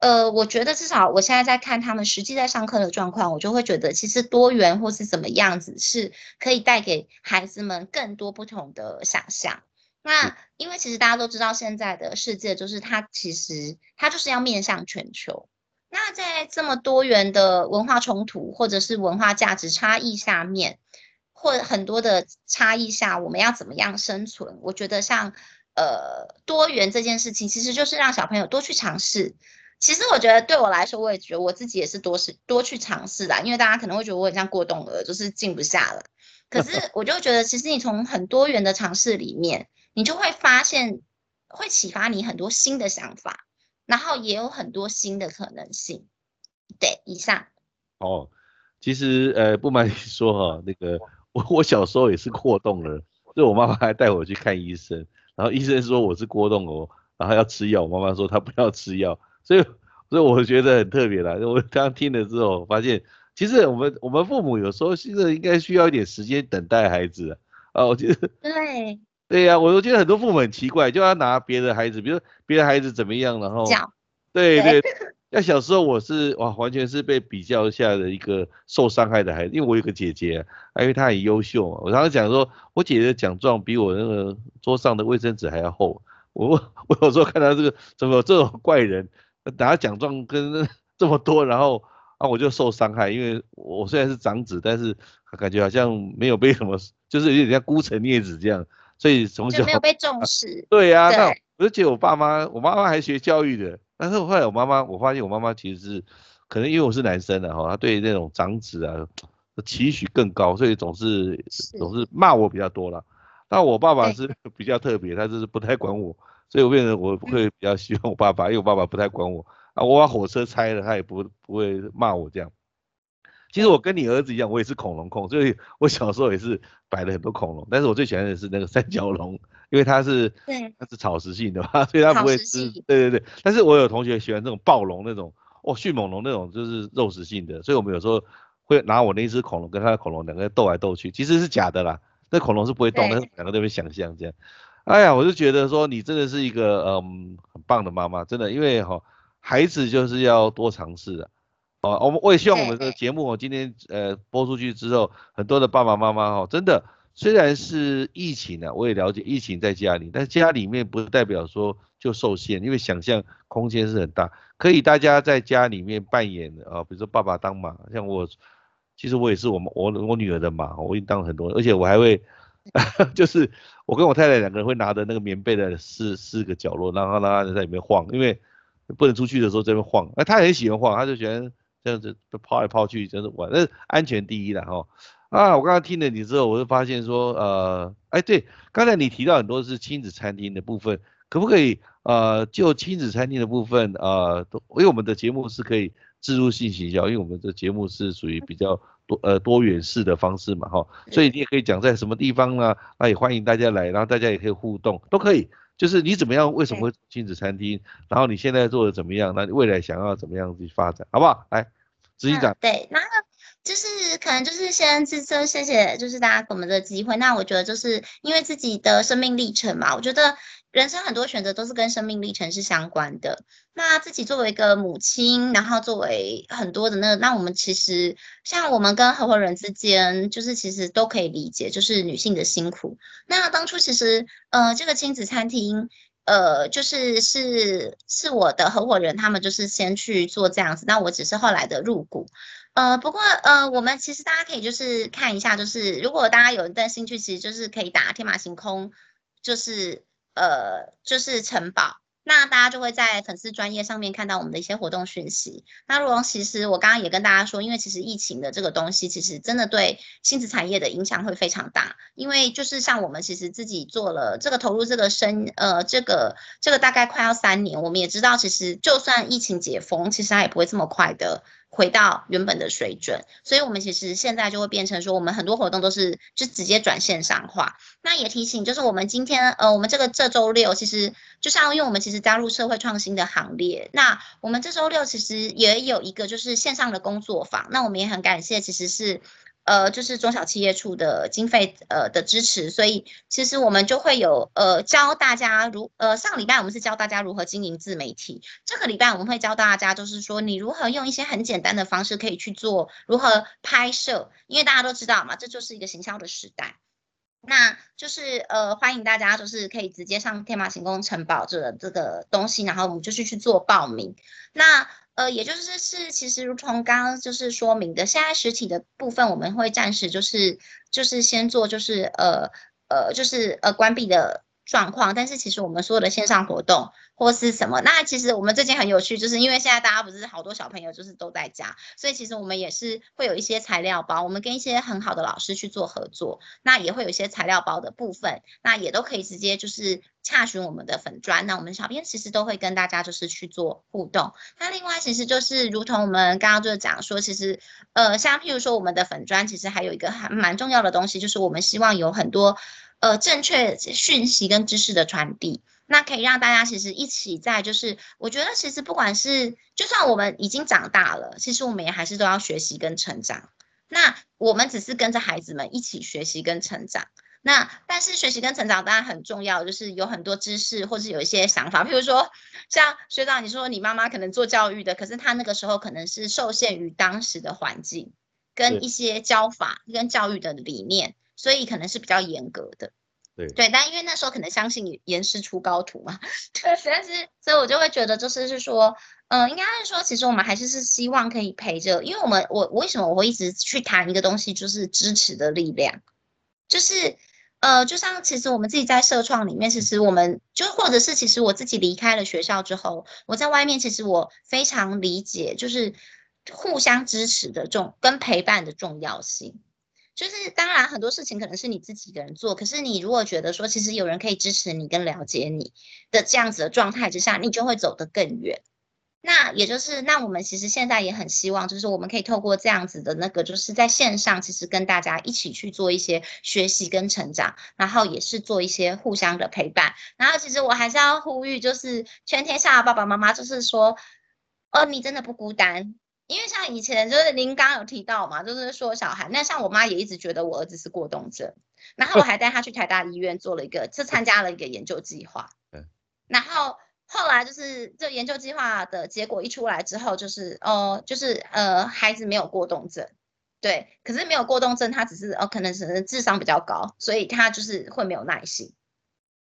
呃，我觉得至少我现在在看他们实际在上课的状况，我就会觉得其实多元或是怎么样子是可以带给孩子们更多不同的想象。那因为其实大家都知道现在的世界就是它其实它就是要面向全球。那在这么多元的文化冲突或者是文化价值差异下面，或很多的差异下，我们要怎么样生存？我觉得像呃多元这件事情，其实就是让小朋友多去尝试。其实我觉得对我来说，我也觉得我自己也是多试多去尝试的，因为大家可能会觉得我很像过动儿，就是静不下了。可是 我就觉得，其实你从很多元的尝试里面，你就会发现会启发你很多新的想法，然后也有很多新的可能性。对，以上。哦，其实呃，不瞒你说哈，那个我我小时候也是过动了，所以我妈妈还带我去看医生，然后医生说我是过动哦，然后要吃药，我妈妈说她不要吃药。所以，所以我觉得很特别啦。我刚听了之后，发现其实我们我们父母有时候现在应该需要一点时间等待孩子啊。我觉得对对呀，我我觉得很多父母很奇怪，就要拿别的孩子，比如别的孩子怎么样，然后对对。那小时候我是哇，完全是被比较下的一个受伤害的孩子，因为我有个姐姐，因为她很优秀嘛。我常常讲说，我姐姐的奖状比我那个桌上的卫生纸还要厚。我 我有时候看到这个怎么有这种怪人。拿奖状跟这么多，然后啊我就受伤害，因为我虽然是长子，但是感觉好像没有被什么，就是有点像孤臣孽子这样，所以从小没有被 重视。对呀，那而且我爸妈，我妈妈还学教育的，但是我后来我妈妈，我发现我妈妈其实是可能因为我是男生的哈，她对那种长子啊期许更高，所以总是总是骂我比较多了。那我爸爸是 比较特别，他就是不太管我。所以我变成我会比较希望我爸爸，因为我爸爸不太管我啊，我把火车拆了，他也不不会骂我这样。其实我跟你儿子一样，我也是恐龙控，所以我小时候也是摆了很多恐龙，但是我最喜欢的是那个三角龙，因为它是对它是草食性的嘛，所以它不会吃。对对对，但是我有同学喜欢这种暴龙那种，哦迅猛龙那种就是肉食性的，所以我们有时候会拿我那只恐龙跟他的恐龙两个斗来斗去，其实是假的啦，那恐龙是不会动，但是两个在那边想象这样。哎呀，我就觉得说你真的是一个嗯很棒的妈妈，真的，因为哈孩子就是要多尝试的，哦，我们我也希望我们的节目哦今天呃播出去之后，很多的爸爸妈妈哈，真的虽然是疫情呢，我也了解疫情在家里，但是家里面不代表说就受限，因为想象空间是很大，可以大家在家里面扮演啊，比如说爸爸当马，像我，其实我也是我们我我女儿的马，我已经当了很多，而且我还会，就是我跟我太太两个人会拿着那个棉被的四四个角落，然后让她在里面晃，因为不能出去的时候在那边晃，哎，她很喜欢晃，她就喜欢这样子抛来抛去，真是玩，那是安全第一了哈。啊，我刚刚听了你之后，我就发现说，呃，哎，对，刚才你提到很多是亲子餐厅的部分，可不可以，呃，就亲子餐厅的部分，呃，因为我们的节目是可以自入性行销，因为我们的节目是属于比较多呃多元式的方式嘛，哈，所以你也可以讲在什么地方呢？那也欢迎大家来，然后大家也可以互动，都可以，就是你怎么样，为什么会亲子餐厅，然后你现在做的怎么样，那你未来想要怎么样去发展，好不好？来，执行长。对，那。就是可能就是先自说谢谢，就是大家给我们的机会。那我觉得就是因为自己的生命历程嘛，我觉得人生很多选择都是跟生命历程是相关的。那自己作为一个母亲，然后作为很多的那，那我们其实像我们跟合伙人之间，就是其实都可以理解，就是女性的辛苦。那当初其实呃这个亲子餐厅。呃，就是是是我的合伙人，他们就是先去做这样子，那我只是后来的入股。呃，不过呃，我们其实大家可以就是看一下，就是如果大家有一段兴趣，其实就是可以打天马行空，就是呃，就是城堡。那大家就会在粉丝专业上面看到我们的一些活动讯息。那如果其实我刚刚也跟大家说，因为其实疫情的这个东西，其实真的对亲子产业的影响会非常大。因为就是像我们其实自己做了这个投入这个生呃这个这个大概快要三年，我们也知道其实就算疫情解封，其实它也不会这么快的。回到原本的水准，所以我们其实现在就会变成说，我们很多活动都是就直接转线上化。那也提醒，就是我们今天呃，我们这个这周六其实就像因为我们其实加入社会创新的行列，那我们这周六其实也有一个就是线上的工作坊。那我们也很感谢，其实是。呃，就是中小企业处的经费呃的支持，所以其实我们就会有呃教大家如呃上礼拜我们是教大家如何经营自媒体，这个礼拜我们会教大家就是说你如何用一些很简单的方式可以去做如何拍摄，因为大家都知道嘛，这就是一个行销的时代，那就是呃欢迎大家就是可以直接上天马行空城堡这个这个东西，然后我们就是去做报名，那。呃，也就是是，其实如同刚刚就是说明的，现在实体的部分我们会暂时就是就是先做就是呃呃就是呃关闭的状况，但是其实我们所有的线上活动。或是什么？那其实我们最近很有趣，就是因为现在大家不是好多小朋友就是都在家，所以其实我们也是会有一些材料包，我们跟一些很好的老师去做合作，那也会有一些材料包的部分，那也都可以直接就是洽询我们的粉砖，那我们小编其实都会跟大家就是去做互动。那另外其实就是如同我们刚刚就是讲说，其实呃像譬如说我们的粉砖，其实还有一个还蛮重要的东西，就是我们希望有很多呃正确讯息跟知识的传递。那可以让大家其实一起在，就是我觉得其实不管是就算我们已经长大了，其实我们也还是都要学习跟成长。那我们只是跟着孩子们一起学习跟成长。那但是学习跟成长当然很重要，就是有很多知识或是有一些想法，譬如说像学长你说你妈妈可能做教育的，可是她那个时候可能是受限于当时的环境跟一些教法跟教育的理念，所以可能是比较严格的。对。对，但因为那时候可能相信严师出高徒嘛，对，但是所以我就会觉得就是是说，嗯，应该是说，其实我们还是是希望可以陪着，因为我们我为什么我会一直去谈一个东西，就是支持的力量，就是呃，就像其实我们自己在社创里面，其实我们就或者是其实我自己离开了学校之后，我在外面其实我非常理解，就是互相支持的重跟陪伴的重要性。就是当然很多事情可能是你自己一个人做，可是你如果觉得说其实有人可以支持你跟了解你的这样子的状态之下，你就会走得更远。那也就是那我们其实现在也很希望，就是我们可以透过这样子的那个，就是在线上其实跟大家一起去做一些学习跟成长，然后也是做一些互相的陪伴。然后其实我还是要呼吁，就是全天下的爸爸妈妈，就是说，哦，你真的不孤单。因为像以前就是您刚刚有提到嘛，就是说小孩，那像我妈也一直觉得我儿子是过动症，然后我还带他去台大医院做了一个，是参加了一个研究计划。然后后来就是这研究计划的结果一出来之后，就是哦，就是呃孩子没有过动症，对，可是没有过动症，他只是哦可能只是智商比较高，所以他就是会没有耐心。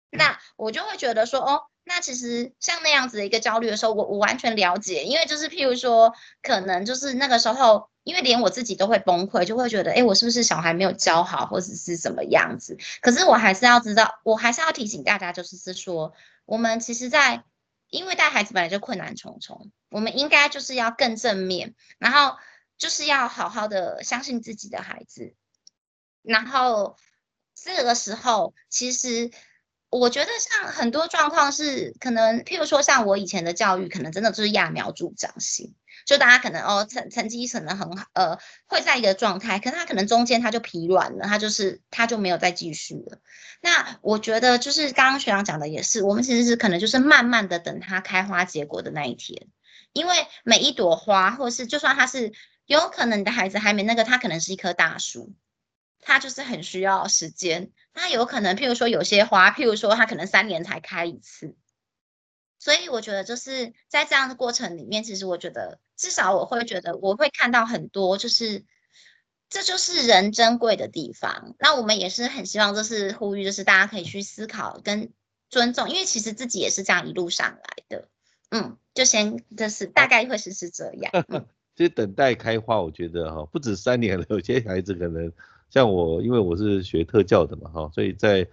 那我就会觉得说哦。那其实像那样子的一个焦虑的时候，我我完全了解，因为就是譬如说，可能就是那个时候，因为连我自己都会崩溃，就会觉得，哎，我是不是小孩没有教好，或者是怎么样子？可是我还是要知道，我还是要提醒大家，就是是说，我们其实，在因为带孩子本来就困难重重，我们应该就是要更正面，然后就是要好好的相信自己的孩子，然后这个时候其实。我觉得像很多状况是可能，譬如说像我以前的教育，可能真的就是揠苗助长型，就大家可能哦成成绩可能很好，呃会在一个状态，可是他可能中间他就疲软了，他就是他就没有再继续了。那我觉得就是刚刚学长讲的也是，我们其实是可能就是慢慢的等它开花结果的那一天，因为每一朵花，或是就算他是有可能你的孩子还没那个，他可能是一棵大树。它就是很需要时间，那有可能，譬如说有些花，譬如说它可能三年才开一次，所以我觉得就是在这样的过程里面，其实我觉得至少我会觉得我会看到很多，就是这就是人珍贵的地方。那我们也是很希望，就是呼吁，就是大家可以去思考跟尊重，因为其实自己也是这样一路上来的。嗯，就先就是大概会是是这样。其实等待开花，我觉得哈，不止三年了，有些孩子可能。像我，因为我是学特教的嘛，哈，所以在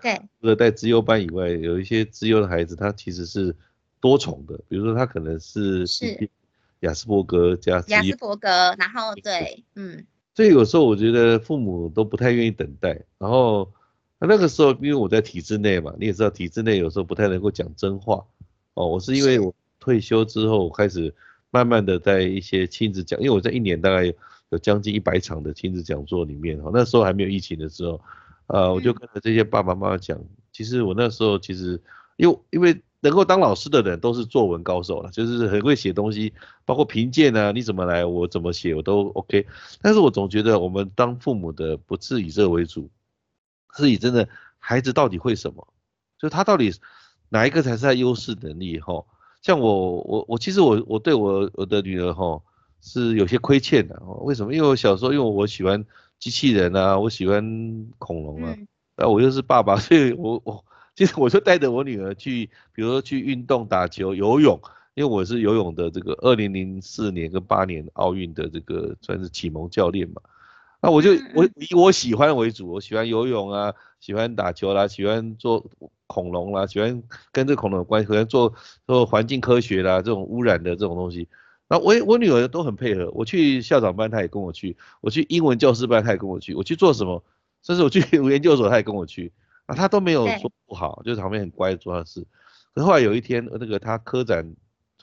除了带资优班以外，有一些资优的孩子，他其实是多重的，比如说他可能是是雅斯伯格加雅斯伯格，然后对，嗯，所以有时候我觉得父母都不太愿意等待，然后那个时候因为我在体制内嘛，你也知道体制内有时候不太能够讲真话，哦，我是因为我退休之后开始慢慢的在一些亲子讲，因为我在一年大概。有将近一百场的亲子讲座里面哈，那时候还没有疫情的时候，呃，我就跟着这些爸爸妈妈讲，其实我那时候其实，因为因为能够当老师的人都是作文高手了，就是很会写东西，包括评鉴啊，你怎么来，我怎么写我都 OK。但是我总觉得我们当父母的不是以这为主，是以真的孩子到底会什么，就他到底哪一个才是他优势能力哈？像我我我其实我我对我我的女儿哈。是有些亏欠的，为什么？因为我小时候，因为我喜欢机器人啊，我喜欢恐龙啊，那我又是爸爸，所以我我其实我就带着我女儿去，比如说去运动、打球、游泳，因为我是游泳的这个二零零四年跟八年奥运的这个算是启蒙教练嘛，那我就我以我喜欢为主，我喜欢游泳啊，喜欢打球啦，喜欢做恐龙啦，喜欢跟这恐龙有关系，喜欢做做环境科学啦，这种污染的这种东西。那我我女儿都很配合，我去校长班她也跟我去，我去英文教师班她也跟我去，我去做什么，甚至我去 研究所她也跟我去，啊她都没有说不好，就是旁边很乖做她的事。可后来有一天那个她科展，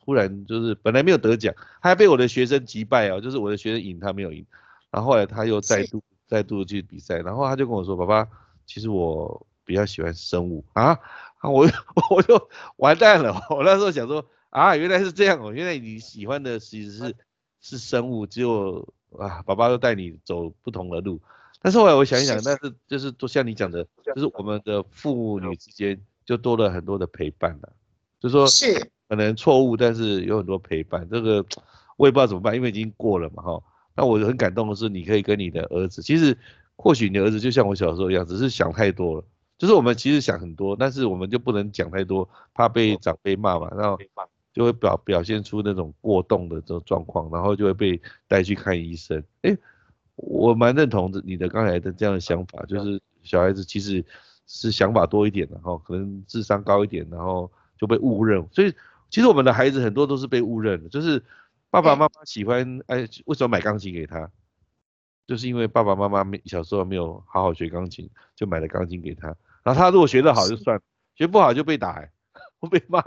忽然就是本来没有得奖，她还被我的学生击败啊，就是我的学生赢她没有赢，然后后来她又再度再度去比赛，然后她就跟我说，爸爸，其实我比较喜欢生物 啊，我 我就完蛋了，我那时候想说。啊，原来是这样哦！原来你喜欢的其实是是生物，只有啊，爸爸都带你走不同的路。但是后来我想一想，但是就是都像你讲的，就是我们的父女之间就多了很多的陪伴了。就说是可能错误，但是有很多陪伴。这个我也不知道怎么办，因为已经过了嘛，哈。那我很感动的是，你可以跟你的儿子，其实或许你的儿子就像我小时候一样，只是想太多了。就是我们其实想很多，但是我们就不能讲太多，怕被长辈骂嘛，然后。就会表表现出那种过动的这种状况，然后就会被带去看医生。哎，我蛮认同你的刚才的这样的想法，就是小孩子其实是想法多一点的哈，可能智商高一点，然后就被误认。所以其实我们的孩子很多都是被误认的，就是爸爸妈妈喜欢哎，为什么买钢琴给他？就是因为爸爸妈妈没小时候没有好好学钢琴，就买了钢琴给他。然后他如果学得好就算，学不好就被打。会被骂，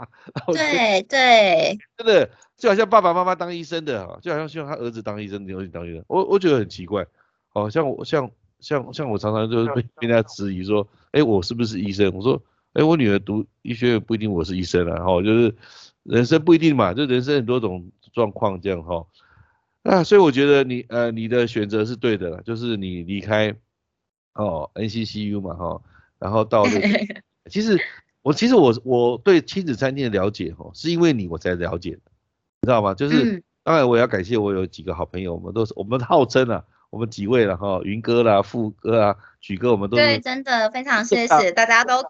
对对，真的就好像爸爸妈妈当医生的哈，就好像希望他儿子当医生，你儿子当医生，我我觉得很奇怪，好像我像像像我常常就是被被人家质疑说，哎，我是不是医生？我说，哎，我女儿读医学院不一定我是医生啊，哈，就是人生不一定嘛，就人生很多种状况这样哈，那所以我觉得你呃你的选择是对的，就是你离开哦 NCCU 嘛哈，然后到 其实。我其实我我对亲子餐厅的了解哈，是因为你我才了解的，你知道吗？就是当然我要感谢我有几个好朋友，我们都是我们号称啊，我们几位了哈，云哥啦、富哥啊、许哥，我们都对，真的非常谢谢大家都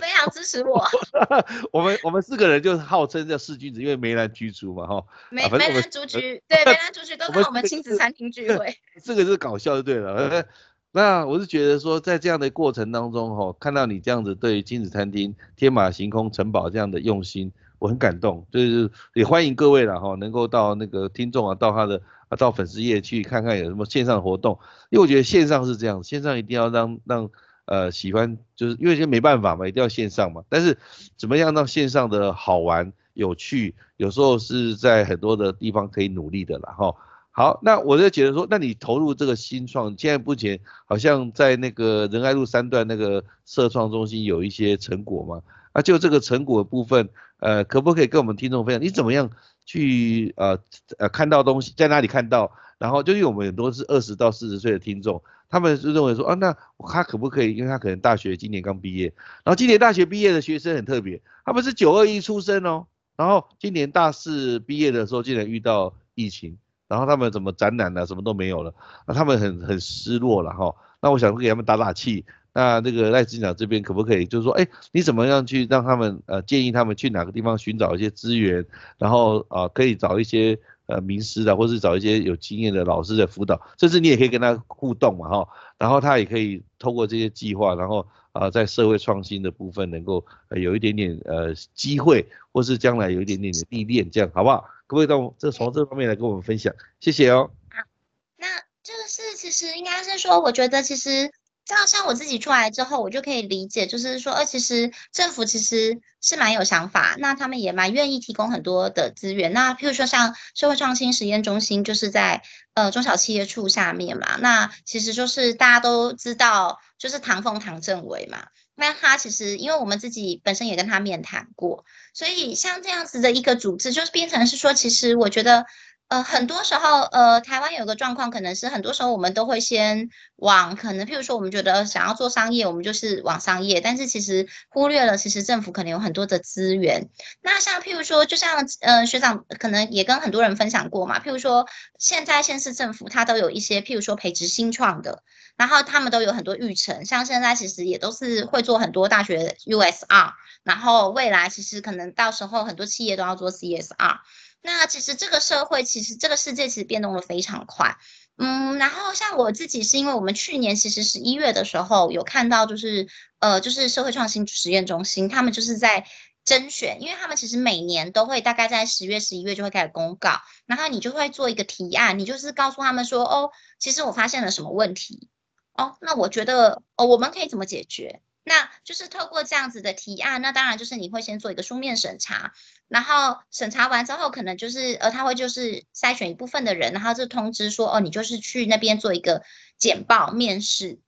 非常支持我。我们我们四个人就是号称叫四君子，因为梅兰居竹嘛，哈。梅梅兰竹菊，对，梅兰竹菊都在我们亲子餐厅聚会。这个是搞笑就对了。那我是觉得说，在这样的过程当中，哈，看到你这样子对亲子餐厅天马行空城堡这样的用心，我很感动。就是也欢迎各位了哈，能够到那个听众啊，到他的啊，到粉丝页去看看有什么线上活动。因为我觉得线上是这样，线上一定要让让呃喜欢，就是因为现在没办法嘛，一定要线上嘛。但是怎么样让线上的好玩有趣，有时候是在很多的地方可以努力的了哈。好，那我就觉得说，那你投入这个新创，现在目前好像在那个仁爱路三段那个社创中心有一些成果嘛？啊，就这个成果部分，呃，可不可以跟我们听众分享？你怎么样去呃呃看到东西，在哪里看到？然后就因为我们很多是二十到四十岁的听众，他们是认为说，啊，那他可不可以？因为他可能大学今年刚毕业，然后今年大学毕业的学生很特别，他们是九二一出生哦，然后今年大四毕业的时候竟然遇到疫情。然后他们怎么展览呢？什么都没有了，那他们很很失落了哈。那我想给他们打打气。那那个赖市长这边可不可以，就是说，哎，你怎么样去让他们呃建议他们去哪个地方寻找一些资源，然后啊可以找一些呃名师的，或是找一些有经验的老师的辅导，甚至你也可以跟他互动嘛哈。然后他也可以透过这些计划，然后啊在社会创新的部分能够有一点点呃机会，或是将来有一点点的历练，这样好不好？可不可以到这从这方面来跟我们分享？谢谢哦。好，那这个是其实应该是说，我觉得其实照像我自己出来之后，我就可以理解，就是说，呃，其实政府其实是蛮有想法，那他们也蛮愿意提供很多的资源。那譬如说像社会创新实验中心，就是在呃中小企业处下面嘛，那其实就是大家都知道，就是唐凤唐政委嘛。那他其实，因为我们自己本身也跟他面谈过，所以像这样子的一个组织，就是变成是说，其实我觉得。呃，很多时候，呃，台湾有个状况，可能是很多时候我们都会先往可能，譬如说，我们觉得想要做商业，我们就是往商业，但是其实忽略了，其实政府可能有很多的资源。那像譬如说，就像呃学长可能也跟很多人分享过嘛，譬如说，现在县市政府它都有一些譬如说培植新创的，然后他们都有很多育成，像现在其实也都是会做很多大学 USR，然后未来其实可能到时候很多企业都要做 CSR。那其实这个社会，其实这个世界其实变动的非常快，嗯，然后像我自己是因为我们去年其实十一月的时候有看到，就是呃，就是社会创新实验中心，他们就是在甄选，因为他们其实每年都会大概在十月、十一月就会开始公告，然后你就会做一个提案，你就是告诉他们说，哦，其实我发现了什么问题，哦，那我觉得哦，我们可以怎么解决？那就是透过这样子的提案，那当然就是你会先做一个书面审查，然后审查完之后，可能就是呃他会就是筛选一部分的人，然后就通知说哦，你就是去那边做一个简报面试。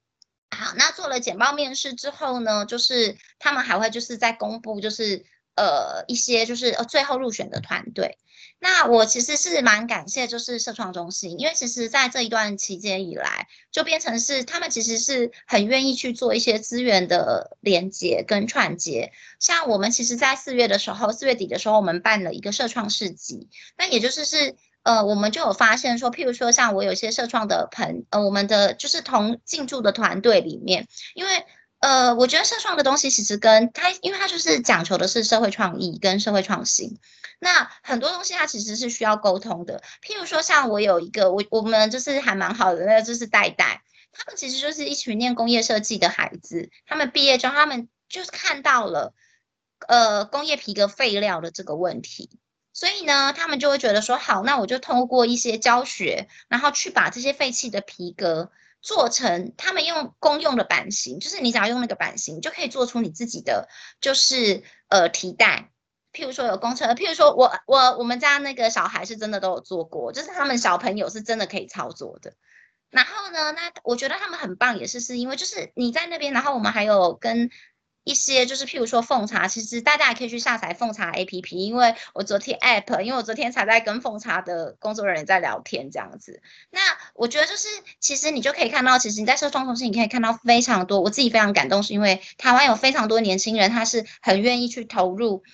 好，那做了简报面试之后呢，就是他们还会就是在公布就是呃一些就是呃最后入选的团队。那我其实是蛮感谢，就是社创中心，因为其实在这一段期间以来，就变成是他们其实是很愿意去做一些资源的连接跟串接。像我们其实，在四月的时候，四月底的时候，我们办了一个社创市集，那也就是是呃，我们就有发现说，譬如说像我有些社创的朋，呃，我们的就是同进驻的团队里面，因为。呃，我觉得社创的东西其实跟它，因为它就是讲求的是社会创意跟社会创新。那很多东西它其实是需要沟通的。譬如说，像我有一个，我我们就是还蛮好的，那就是代代，他们其实就是一群念工业设计的孩子，他们毕业之后，他们就是看到了呃工业皮革废料的这个问题，所以呢，他们就会觉得说，好，那我就通过一些教学，然后去把这些废弃的皮革。做成他们用公用的版型，就是你只要用那个版型，就可以做出你自己的，就是呃提带。譬如说有工程，譬如说我我我们家那个小孩是真的都有做过，就是他们小朋友是真的可以操作的。然后呢，那我觉得他们很棒，也是是因为就是你在那边，然后我们还有跟。一些就是譬如说奉茶，其实大家也可以去下载奉茶 APP，因为我昨天 App，因为我昨天才在跟奉茶的工作人员在聊天这样子。那我觉得就是其实你就可以看到，其实你在社创中心你可以看到非常多，我自己非常感动，是因为台湾有非常多年轻人，他是很愿意去投入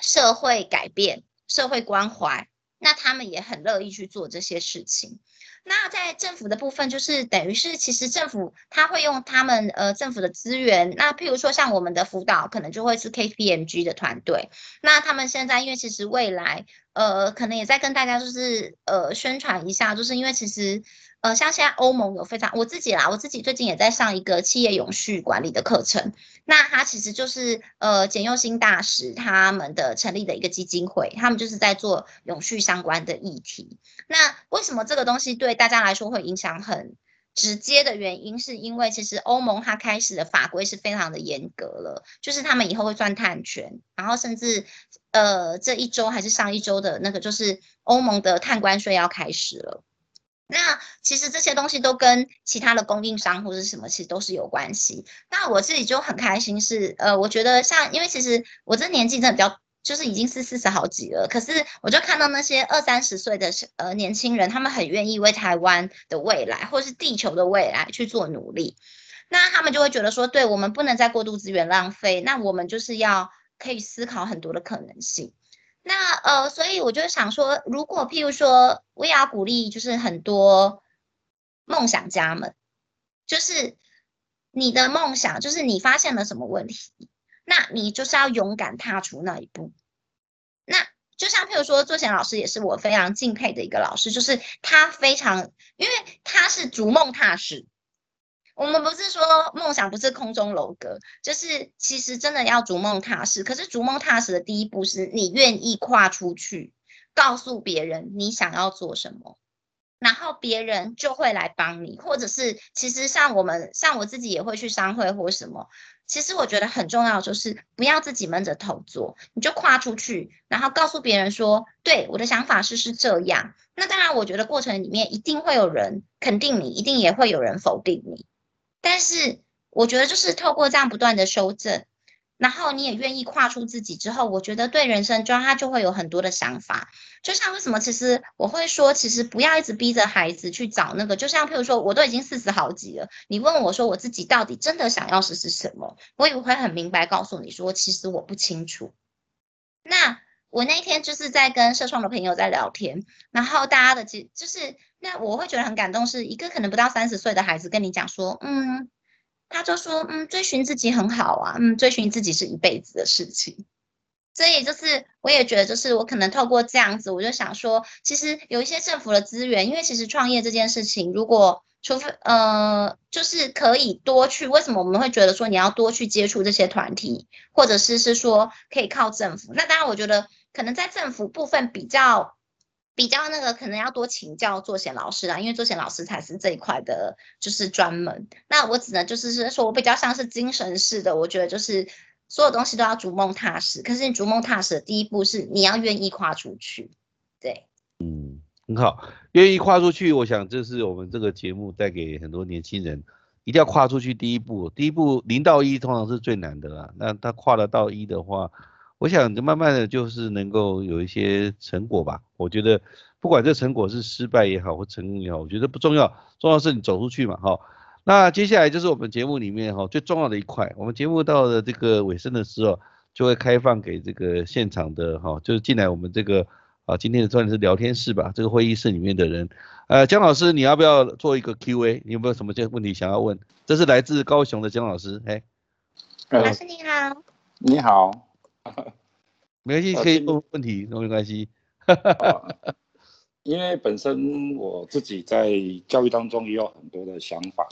社会改变、社会关怀。那他们也很乐意去做这些事情。那在政府的部分，就是等于是其实政府他会用他们呃政府的资源，那譬如说像我们的辅导，可能就会是 KPMG 的团队。那他们现在因为其实未来呃可能也在跟大家就是呃宣传一下，就是因为其实。呃，像现在欧盟有非常我自己啦，我自己最近也在上一个企业永续管理的课程。那它其实就是呃简佑新大使他们的成立的一个基金会，他们就是在做永续相关的议题。那为什么这个东西对大家来说会影响很直接的原因，是因为其实欧盟它开始的法规是非常的严格了，就是他们以后会赚碳权，然后甚至呃这一周还是上一周的那个就是欧盟的碳关税要开始了。那其实这些东西都跟其他的供应商或者什么其实都是有关系。那我自己就很开心，是呃，我觉得像因为其实我这年纪真的比较，就是已经是四十好几了。可是我就看到那些二三十岁的呃年轻人，他们很愿意为台湾的未来或是地球的未来去做努力。那他们就会觉得说，对我们不能再过度资源浪费，那我们就是要可以思考很多的可能性。那呃，所以我就想说，如果譬如说，我也要鼓励，就是很多梦想家们，就是你的梦想，就是你发现了什么问题，那你就是要勇敢踏出那一步。那就像譬如说，作贤老师也是我非常敬佩的一个老师，就是他非常，因为他是逐梦踏实。我们不是说梦想不是空中楼阁，就是其实真的要逐梦踏实。可是逐梦踏实的第一步是你愿意跨出去，告诉别人你想要做什么，然后别人就会来帮你。或者是其实像我们，像我自己也会去商会或什么。其实我觉得很重要，就是不要自己闷着头做，你就跨出去，然后告诉别人说，对我的想法是是这样。那当然，我觉得过程里面一定会有人肯定你，一定也会有人否定你。但是我觉得，就是透过这样不断的修正，然后你也愿意跨出自己之后，我觉得对人生中他就会有很多的想法。就像为什么，其实我会说，其实不要一直逼着孩子去找那个。就像譬如说，我都已经四十好几了，你问我说我自己到底真的想要是是什么，我也会很明白告诉你说，其实我不清楚。那我那天就是在跟社创的朋友在聊天，然后大家的其就是。那我会觉得很感动，是一个可能不到三十岁的孩子跟你讲说，嗯，他就说，嗯，追寻自己很好啊，嗯，追寻自己是一辈子的事情。所以就是我也觉得，就是我可能透过这样子，我就想说，其实有一些政府的资源，因为其实创业这件事情，如果除非呃，就是可以多去，为什么我们会觉得说你要多去接触这些团体，或者是是说可以靠政府？那当然，我觉得可能在政府部分比较。比较那个可能要多请教作贤老师啦，因为作贤老师才是这一块的，就是专门。那我只能就是说我比较像是精神式的，我觉得就是所有东西都要逐梦踏实。可是你逐梦踏实的第一步是你要愿意跨出去，对，嗯，很好，愿意跨出去，我想这是我们这个节目带给很多年轻人，一定要跨出去第一步。第一步零到一通常是最难的啦，那他跨得到一的话。我想，慢慢的就是能够有一些成果吧。我觉得，不管这成果是失败也好，或成功也好，我觉得不重要，重要是你走出去嘛，哈。那接下来就是我们节目里面哈最重要的一块。我们节目到了这个尾声的时候，就会开放给这个现场的哈，就是进来我们这个啊今天的算是聊天室吧，这个会议室里面的人。呃，姜老师，你要不要做一个 Q&A？你有没有什么这问题想要问？这是来自高雄的姜老师，哎，老师你好，你好。没关系，可以问问题，都没关系。因为本身我自己在教育当中也有很多的想法，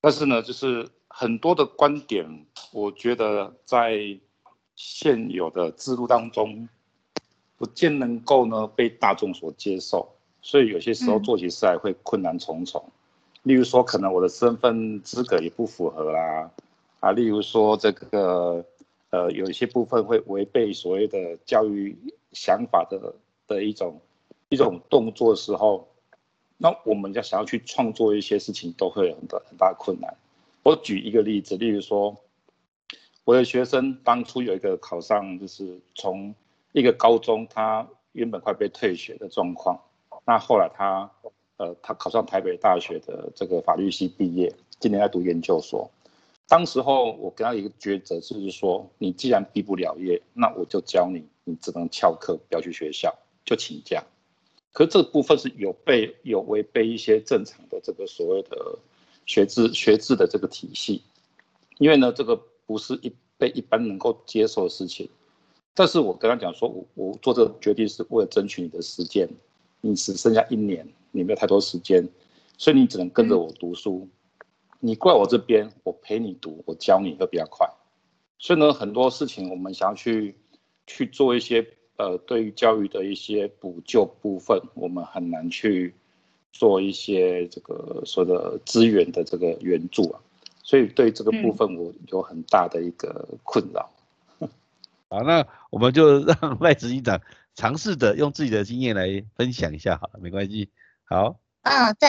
但是呢，就是很多的观点，我觉得在现有的制度当中，不见能够呢被大众所接受，所以有些时候做起事来会困难重重。例如说，可能我的身份资格也不符合啦，啊，例如说这个。呃，有一些部分会违背所谓的教育想法的的一种一种动作的时候，那我们要想要去创作一些事情，都会有很大很大困难。我举一个例子，例如说，我的学生当初有一个考上，就是从一个高中，他原本快被退学的状况，那后来他呃，他考上台北大学的这个法律系毕业，今年在读研究所。当时候我给他一个抉择，就是说，你既然毕不了业，那我就教你，你只能翘课，不要去学校，就请假。可是这部分是有被有违背一些正常的这个所谓的学制学制的这个体系，因为呢，这个不是一被一般能够接受的事情。但是我跟他讲说，我我做这个决定是为了争取你的时间，你只剩下一年，你没有太多时间，所以你只能跟着我读书。你过来我这边，我陪你读，我教你会比较快。所以呢，很多事情我们想要去去做一些。呃，对于教育的一些补救部分，我们很难去做一些这个所谓的资源的这个援助啊，所以对这个部分我有很大的一个困扰。好，那我们就让 赖执行长尝试着用自己的经验来分享一下，好了，没关系。好，嗯，对，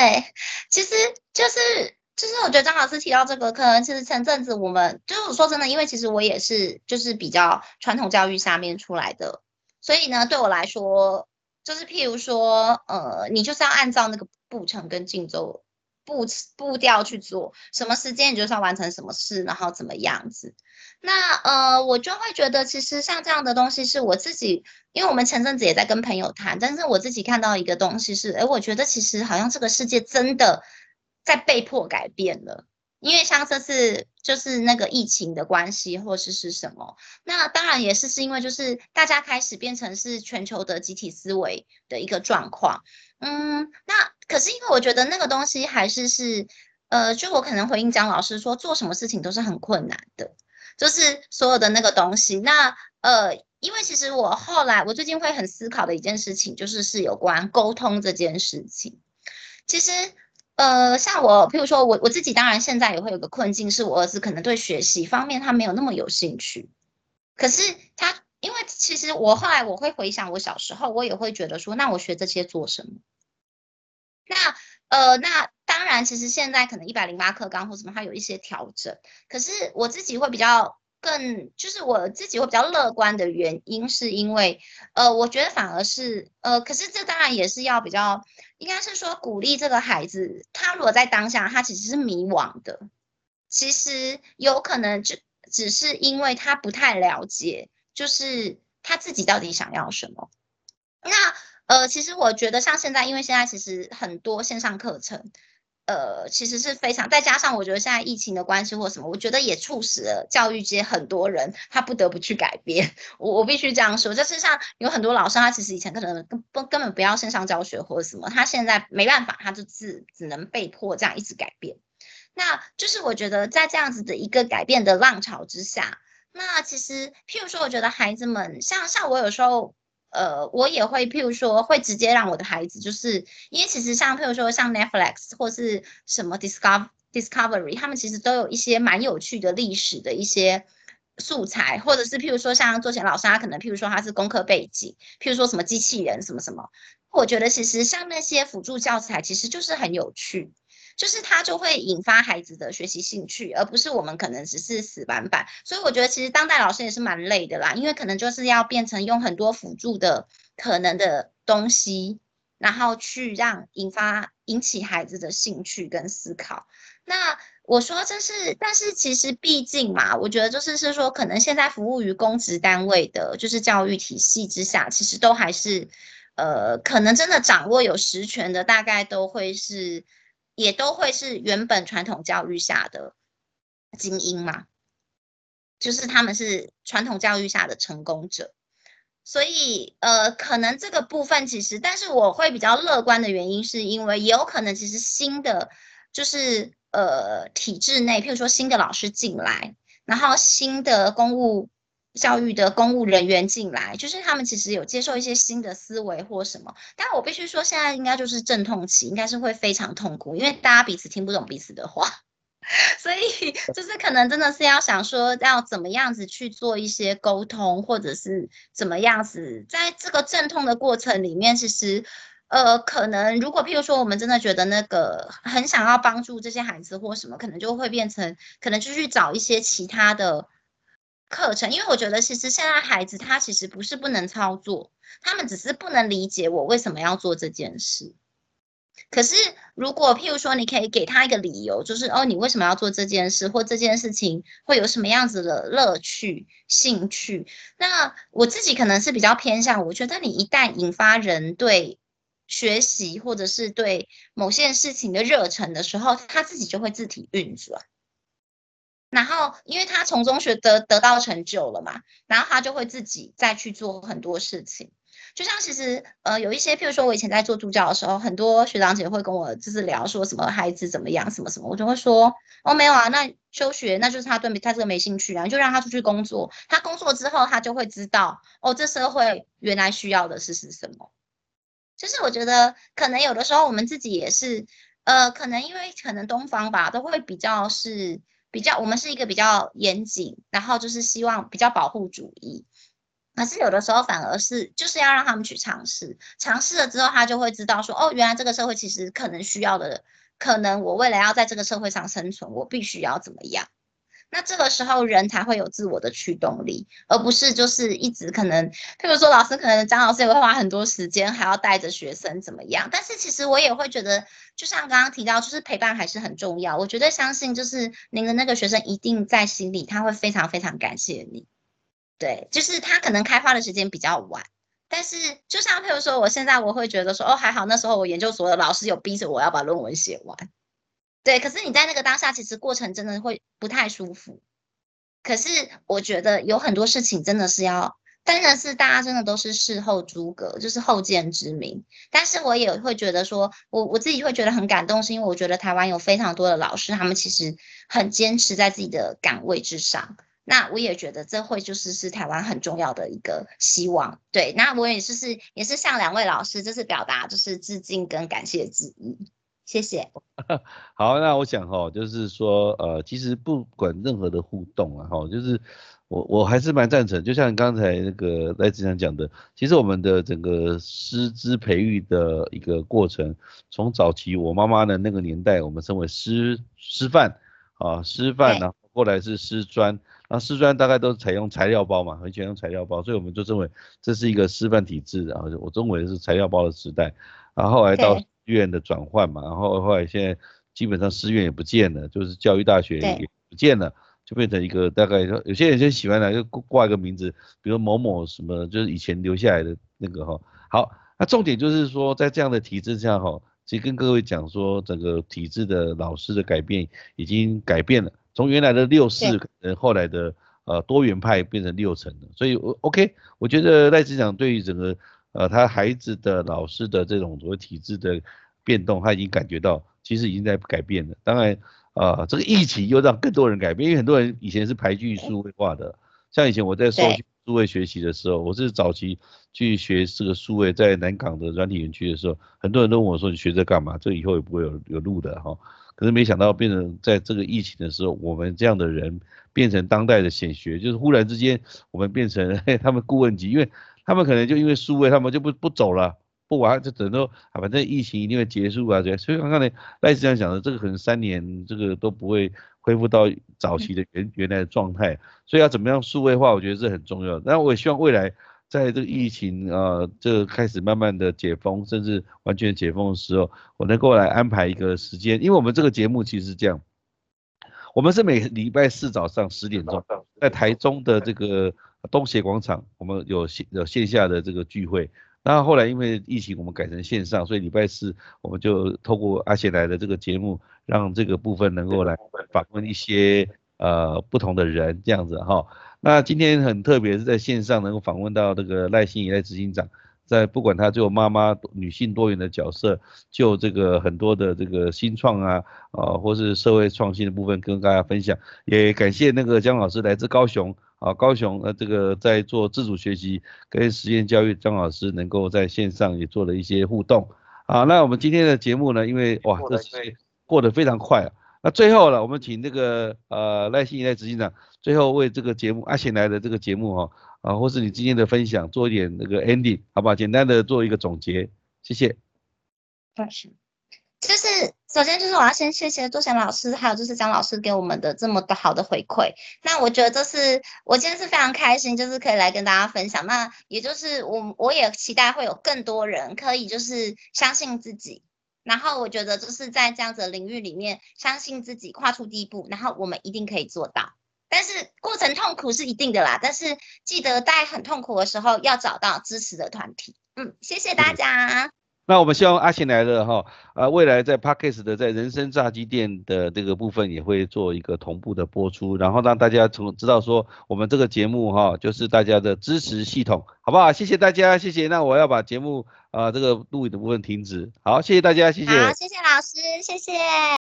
其实就是就是我觉得张老师提到这个，可能其实前阵子我们就是说真的，因为其实我也是就是比较传统教育下面出来的。所以呢，对我来说，就是譬如说，呃，你就是要按照那个步程跟进奏步步调去做，什么时间你就是要完成什么事，然后怎么样子。那呃，我就会觉得，其实像这样的东西是我自己，因为我们前阵子也在跟朋友谈，但是我自己看到一个东西是，哎，我觉得其实好像这个世界真的在被迫改变了。因为像这次就是那个疫情的关系，或是是什么，那当然也是是因为就是大家开始变成是全球的集体思维的一个状况，嗯，那可是因为我觉得那个东西还是是，呃，就我可能回应蒋老师说，做什么事情都是很困难的，就是所有的那个东西，那呃，因为其实我后来我最近会很思考的一件事情，就是是有关沟通这件事情，其实。呃，像我，譬如说，我我自己当然现在也会有个困境，是我儿子可能对学习方面他没有那么有兴趣。可是他，因为其实我后来我会回想我小时候，我也会觉得说，那我学这些做什么？那呃，那当然，其实现在可能一百零八课纲或什么，它有一些调整。可是我自己会比较。更就是我自己会比较乐观的原因，是因为，呃，我觉得反而是，呃，可是这当然也是要比较，应该是说鼓励这个孩子，他如果在当下他其实是迷惘的，其实有可能就只是因为他不太了解，就是他自己到底想要什么。那，呃，其实我觉得像现在，因为现在其实很多线上课程。呃，其实是非常，再加上我觉得现在疫情的关系或什么，我觉得也促使了教育界很多人他不得不去改变。我我必须这样说，就是像有很多老师，他其实以前可能根根根本不要线上教学或者什么，他现在没办法，他就只只能被迫这样一直改变。那就是我觉得在这样子的一个改变的浪潮之下，那其实譬如说，我觉得孩子们像像我有时候。呃，我也会，譬如说，会直接让我的孩子，就是因为其实像譬如说，像 Netflix 或是什么 Discover Discovery，他们其实都有一些蛮有趣的历史的一些素材，或者是譬如说，像做前老师，他可能譬如说他是工科背景，譬如说什么机器人什么什么，我觉得其实像那些辅助教材，其实就是很有趣。就是它就会引发孩子的学习兴趣，而不是我们可能只是死板板。所以我觉得其实当代老师也是蛮累的啦，因为可能就是要变成用很多辅助的可能的东西，然后去让引发引起孩子的兴趣跟思考。那我说这是，但是其实毕竟嘛，我觉得就是是说，可能现在服务于公职单位的，就是教育体系之下，其实都还是，呃，可能真的掌握有实权的，大概都会是。也都会是原本传统教育下的精英嘛，就是他们是传统教育下的成功者，所以呃，可能这个部分其实，但是我会比较乐观的原因，是因为也有可能其实新的就是呃体制内，譬如说新的老师进来，然后新的公务。教育的公务人员进来，就是他们其实有接受一些新的思维或什么，但我必须说，现在应该就是阵痛期，应该是会非常痛苦，因为大家彼此听不懂彼此的话，所以就是可能真的是要想说要怎么样子去做一些沟通，或者是怎么样子，在这个阵痛的过程里面，其实呃，可能如果譬如说我们真的觉得那个很想要帮助这些孩子或什么，可能就会变成可能就去找一些其他的。课程，因为我觉得其实现在孩子他其实不是不能操作，他们只是不能理解我为什么要做这件事。可是如果譬如说你可以给他一个理由，就是哦你为什么要做这件事，或这件事情会有什么样子的乐趣、兴趣，那我自己可能是比较偏向，我觉得你一旦引发人对学习或者是对某件事情的热忱的时候，他自己就会自体运转。然后，因为他从中学得得到成就了嘛，然后他就会自己再去做很多事情。就像其实呃有一些，譬如说我以前在做助教的时候，很多学长姐会跟我就是聊说什么孩子怎么样，什么什么，我就会说哦没有啊，那休学那就是他对他这个没兴趣啊，就让他出去工作。他工作之后，他就会知道哦，这社会原来需要的是是什么。就是我觉得可能有的时候我们自己也是呃，可能因为可能东方吧，都会比较是。比较，我们是一个比较严谨，然后就是希望比较保护主义，可是有的时候反而是就是要让他们去尝试，尝试了之后，他就会知道说，哦，原来这个社会其实可能需要的，可能我未来要在这个社会上生存，我必须要怎么样。那这个时候人才会有自我的驱动力，而不是就是一直可能，譬如说老师可能张老师也会花很多时间，还要带着学生怎么样？但是其实我也会觉得，就像刚刚提到，就是陪伴还是很重要。我绝对相信，就是您的那个学生一定在心里，他会非常非常感谢你。对，就是他可能开发的时间比较晚，但是就像譬如说，我现在我会觉得说，哦还好，那时候我研究所的老师有逼着我要把论文写完。对，可是你在那个当下，其实过程真的会不太舒服。可是我觉得有很多事情真的是要，真的是大家真的都是事后诸葛，就是后见之明。但是我也会觉得说，我我自己会觉得很感动，是因为我觉得台湾有非常多的老师，他们其实很坚持在自己的岗位之上。那我也觉得这会就是是台湾很重要的一个希望。对，那我也是是也是向两位老师就是表达就是致敬跟感谢之意。谢谢。好，那我想哈，就是说，呃，其实不管任何的互动啊，哈，就是我我还是蛮赞成，就像刚才那个赖志强讲的，其实我们的整个师资培育的一个过程，从早期我妈妈的那个年代，我们称为师师范啊，师范呢，后来是师专，那师专大概都是采用材料包嘛，很喜欢用材料包，所以我们就认为这是一个师范体制，然后我中为是材料包的时代，然后来到。院的转换嘛，然后后来现在基本上师院也不见了，就是教育大学也不见了，就变成一个大概说有些人就喜欢来就挂一个名字，比如某某什么，就是以前留下来的那个哈。好，那重点就是说在这样的体制下哈，其实跟各位讲说整个体制的老师的改变已经改变了，从原来的六四呃后来的呃多元派变成六成了，所以我 OK，我觉得赖志长对于整个。呃，他孩子的老师的这种所谓体制的变动，他已经感觉到，其实已经在改变了。当然，呃，这个疫情又让更多人改变，因为很多人以前是排拒数位化的，像以前我在受数位学习的时候，我是早期去学这个数位，在南港的软体园区的时候，很多人都问我说：“你学这干嘛？这以后也不会有有路的哈。”可是没想到变成在这个疫情的时候，我们这样的人变成当代的显学，就是忽然之间我们变成 他们顾问级，因为。他们可能就因为数位，他们就不不走了，不玩，就等到啊，反正疫情一定会结束啊，这所以刚刚呢，赖师长讲的，这个可能三年这个都不会恢复到早期的原原来的状态，所以要怎么样数位化，我觉得是很重要的。那我也希望未来在这个疫情啊，这开始慢慢的解封，甚至完全解封的时候，我能够来安排一个时间，因为我们这个节目其实是这样，我们是每礼拜四早上十点钟在台中的这个。东协广场，我们有线有线下的这个聚会，那后来因为疫情，我们改成线上，所以礼拜四我们就透过阿贤来的这个节目，让这个部分能够来访问一些呃不同的人，这样子哈。那今天很特别，是在线上能够访问到这个赖心怡赖执行长，在不管他做妈妈女性多元的角色，就这个很多的这个新创啊，啊或是社会创新的部分跟大家分享，也感谢那个江老师来自高雄。好，高雄呃，这个在做自主学习跟实验教育，张老师能够在线上也做了一些互动。啊，那我们今天的节目呢，因为哇，这时间过得非常快啊。那最后呢，我们请这个呃赖信怡赖执行长，最后为这个节目阿贤来的这个节目哈啊，或是你今天的分享做一点那个 ending，好不好？简单的做一个总结，谢谢。但是。首先就是我要先谢谢周贤老师，还有就是张老师给我们的这么的好的回馈。那我觉得这是我今天是非常开心，就是可以来跟大家分享。那也就是我我也期待会有更多人可以就是相信自己，然后我觉得就是在这样子的领域里面相信自己，跨出第一步，然后我们一定可以做到。但是过程痛苦是一定的啦，但是记得在很痛苦的时候要找到支持的团体。嗯，谢谢大家。那我们希望阿信来了哈，呃，未来在 Parkes 的在人生炸鸡店的这个部分也会做一个同步的播出，然后让大家从知道说我们这个节目哈，就是大家的支持系统，好不好？谢谢大家，谢谢。那我要把节目啊这个录影的部分停止，好，谢谢大家，谢谢。好，谢谢老师，谢谢。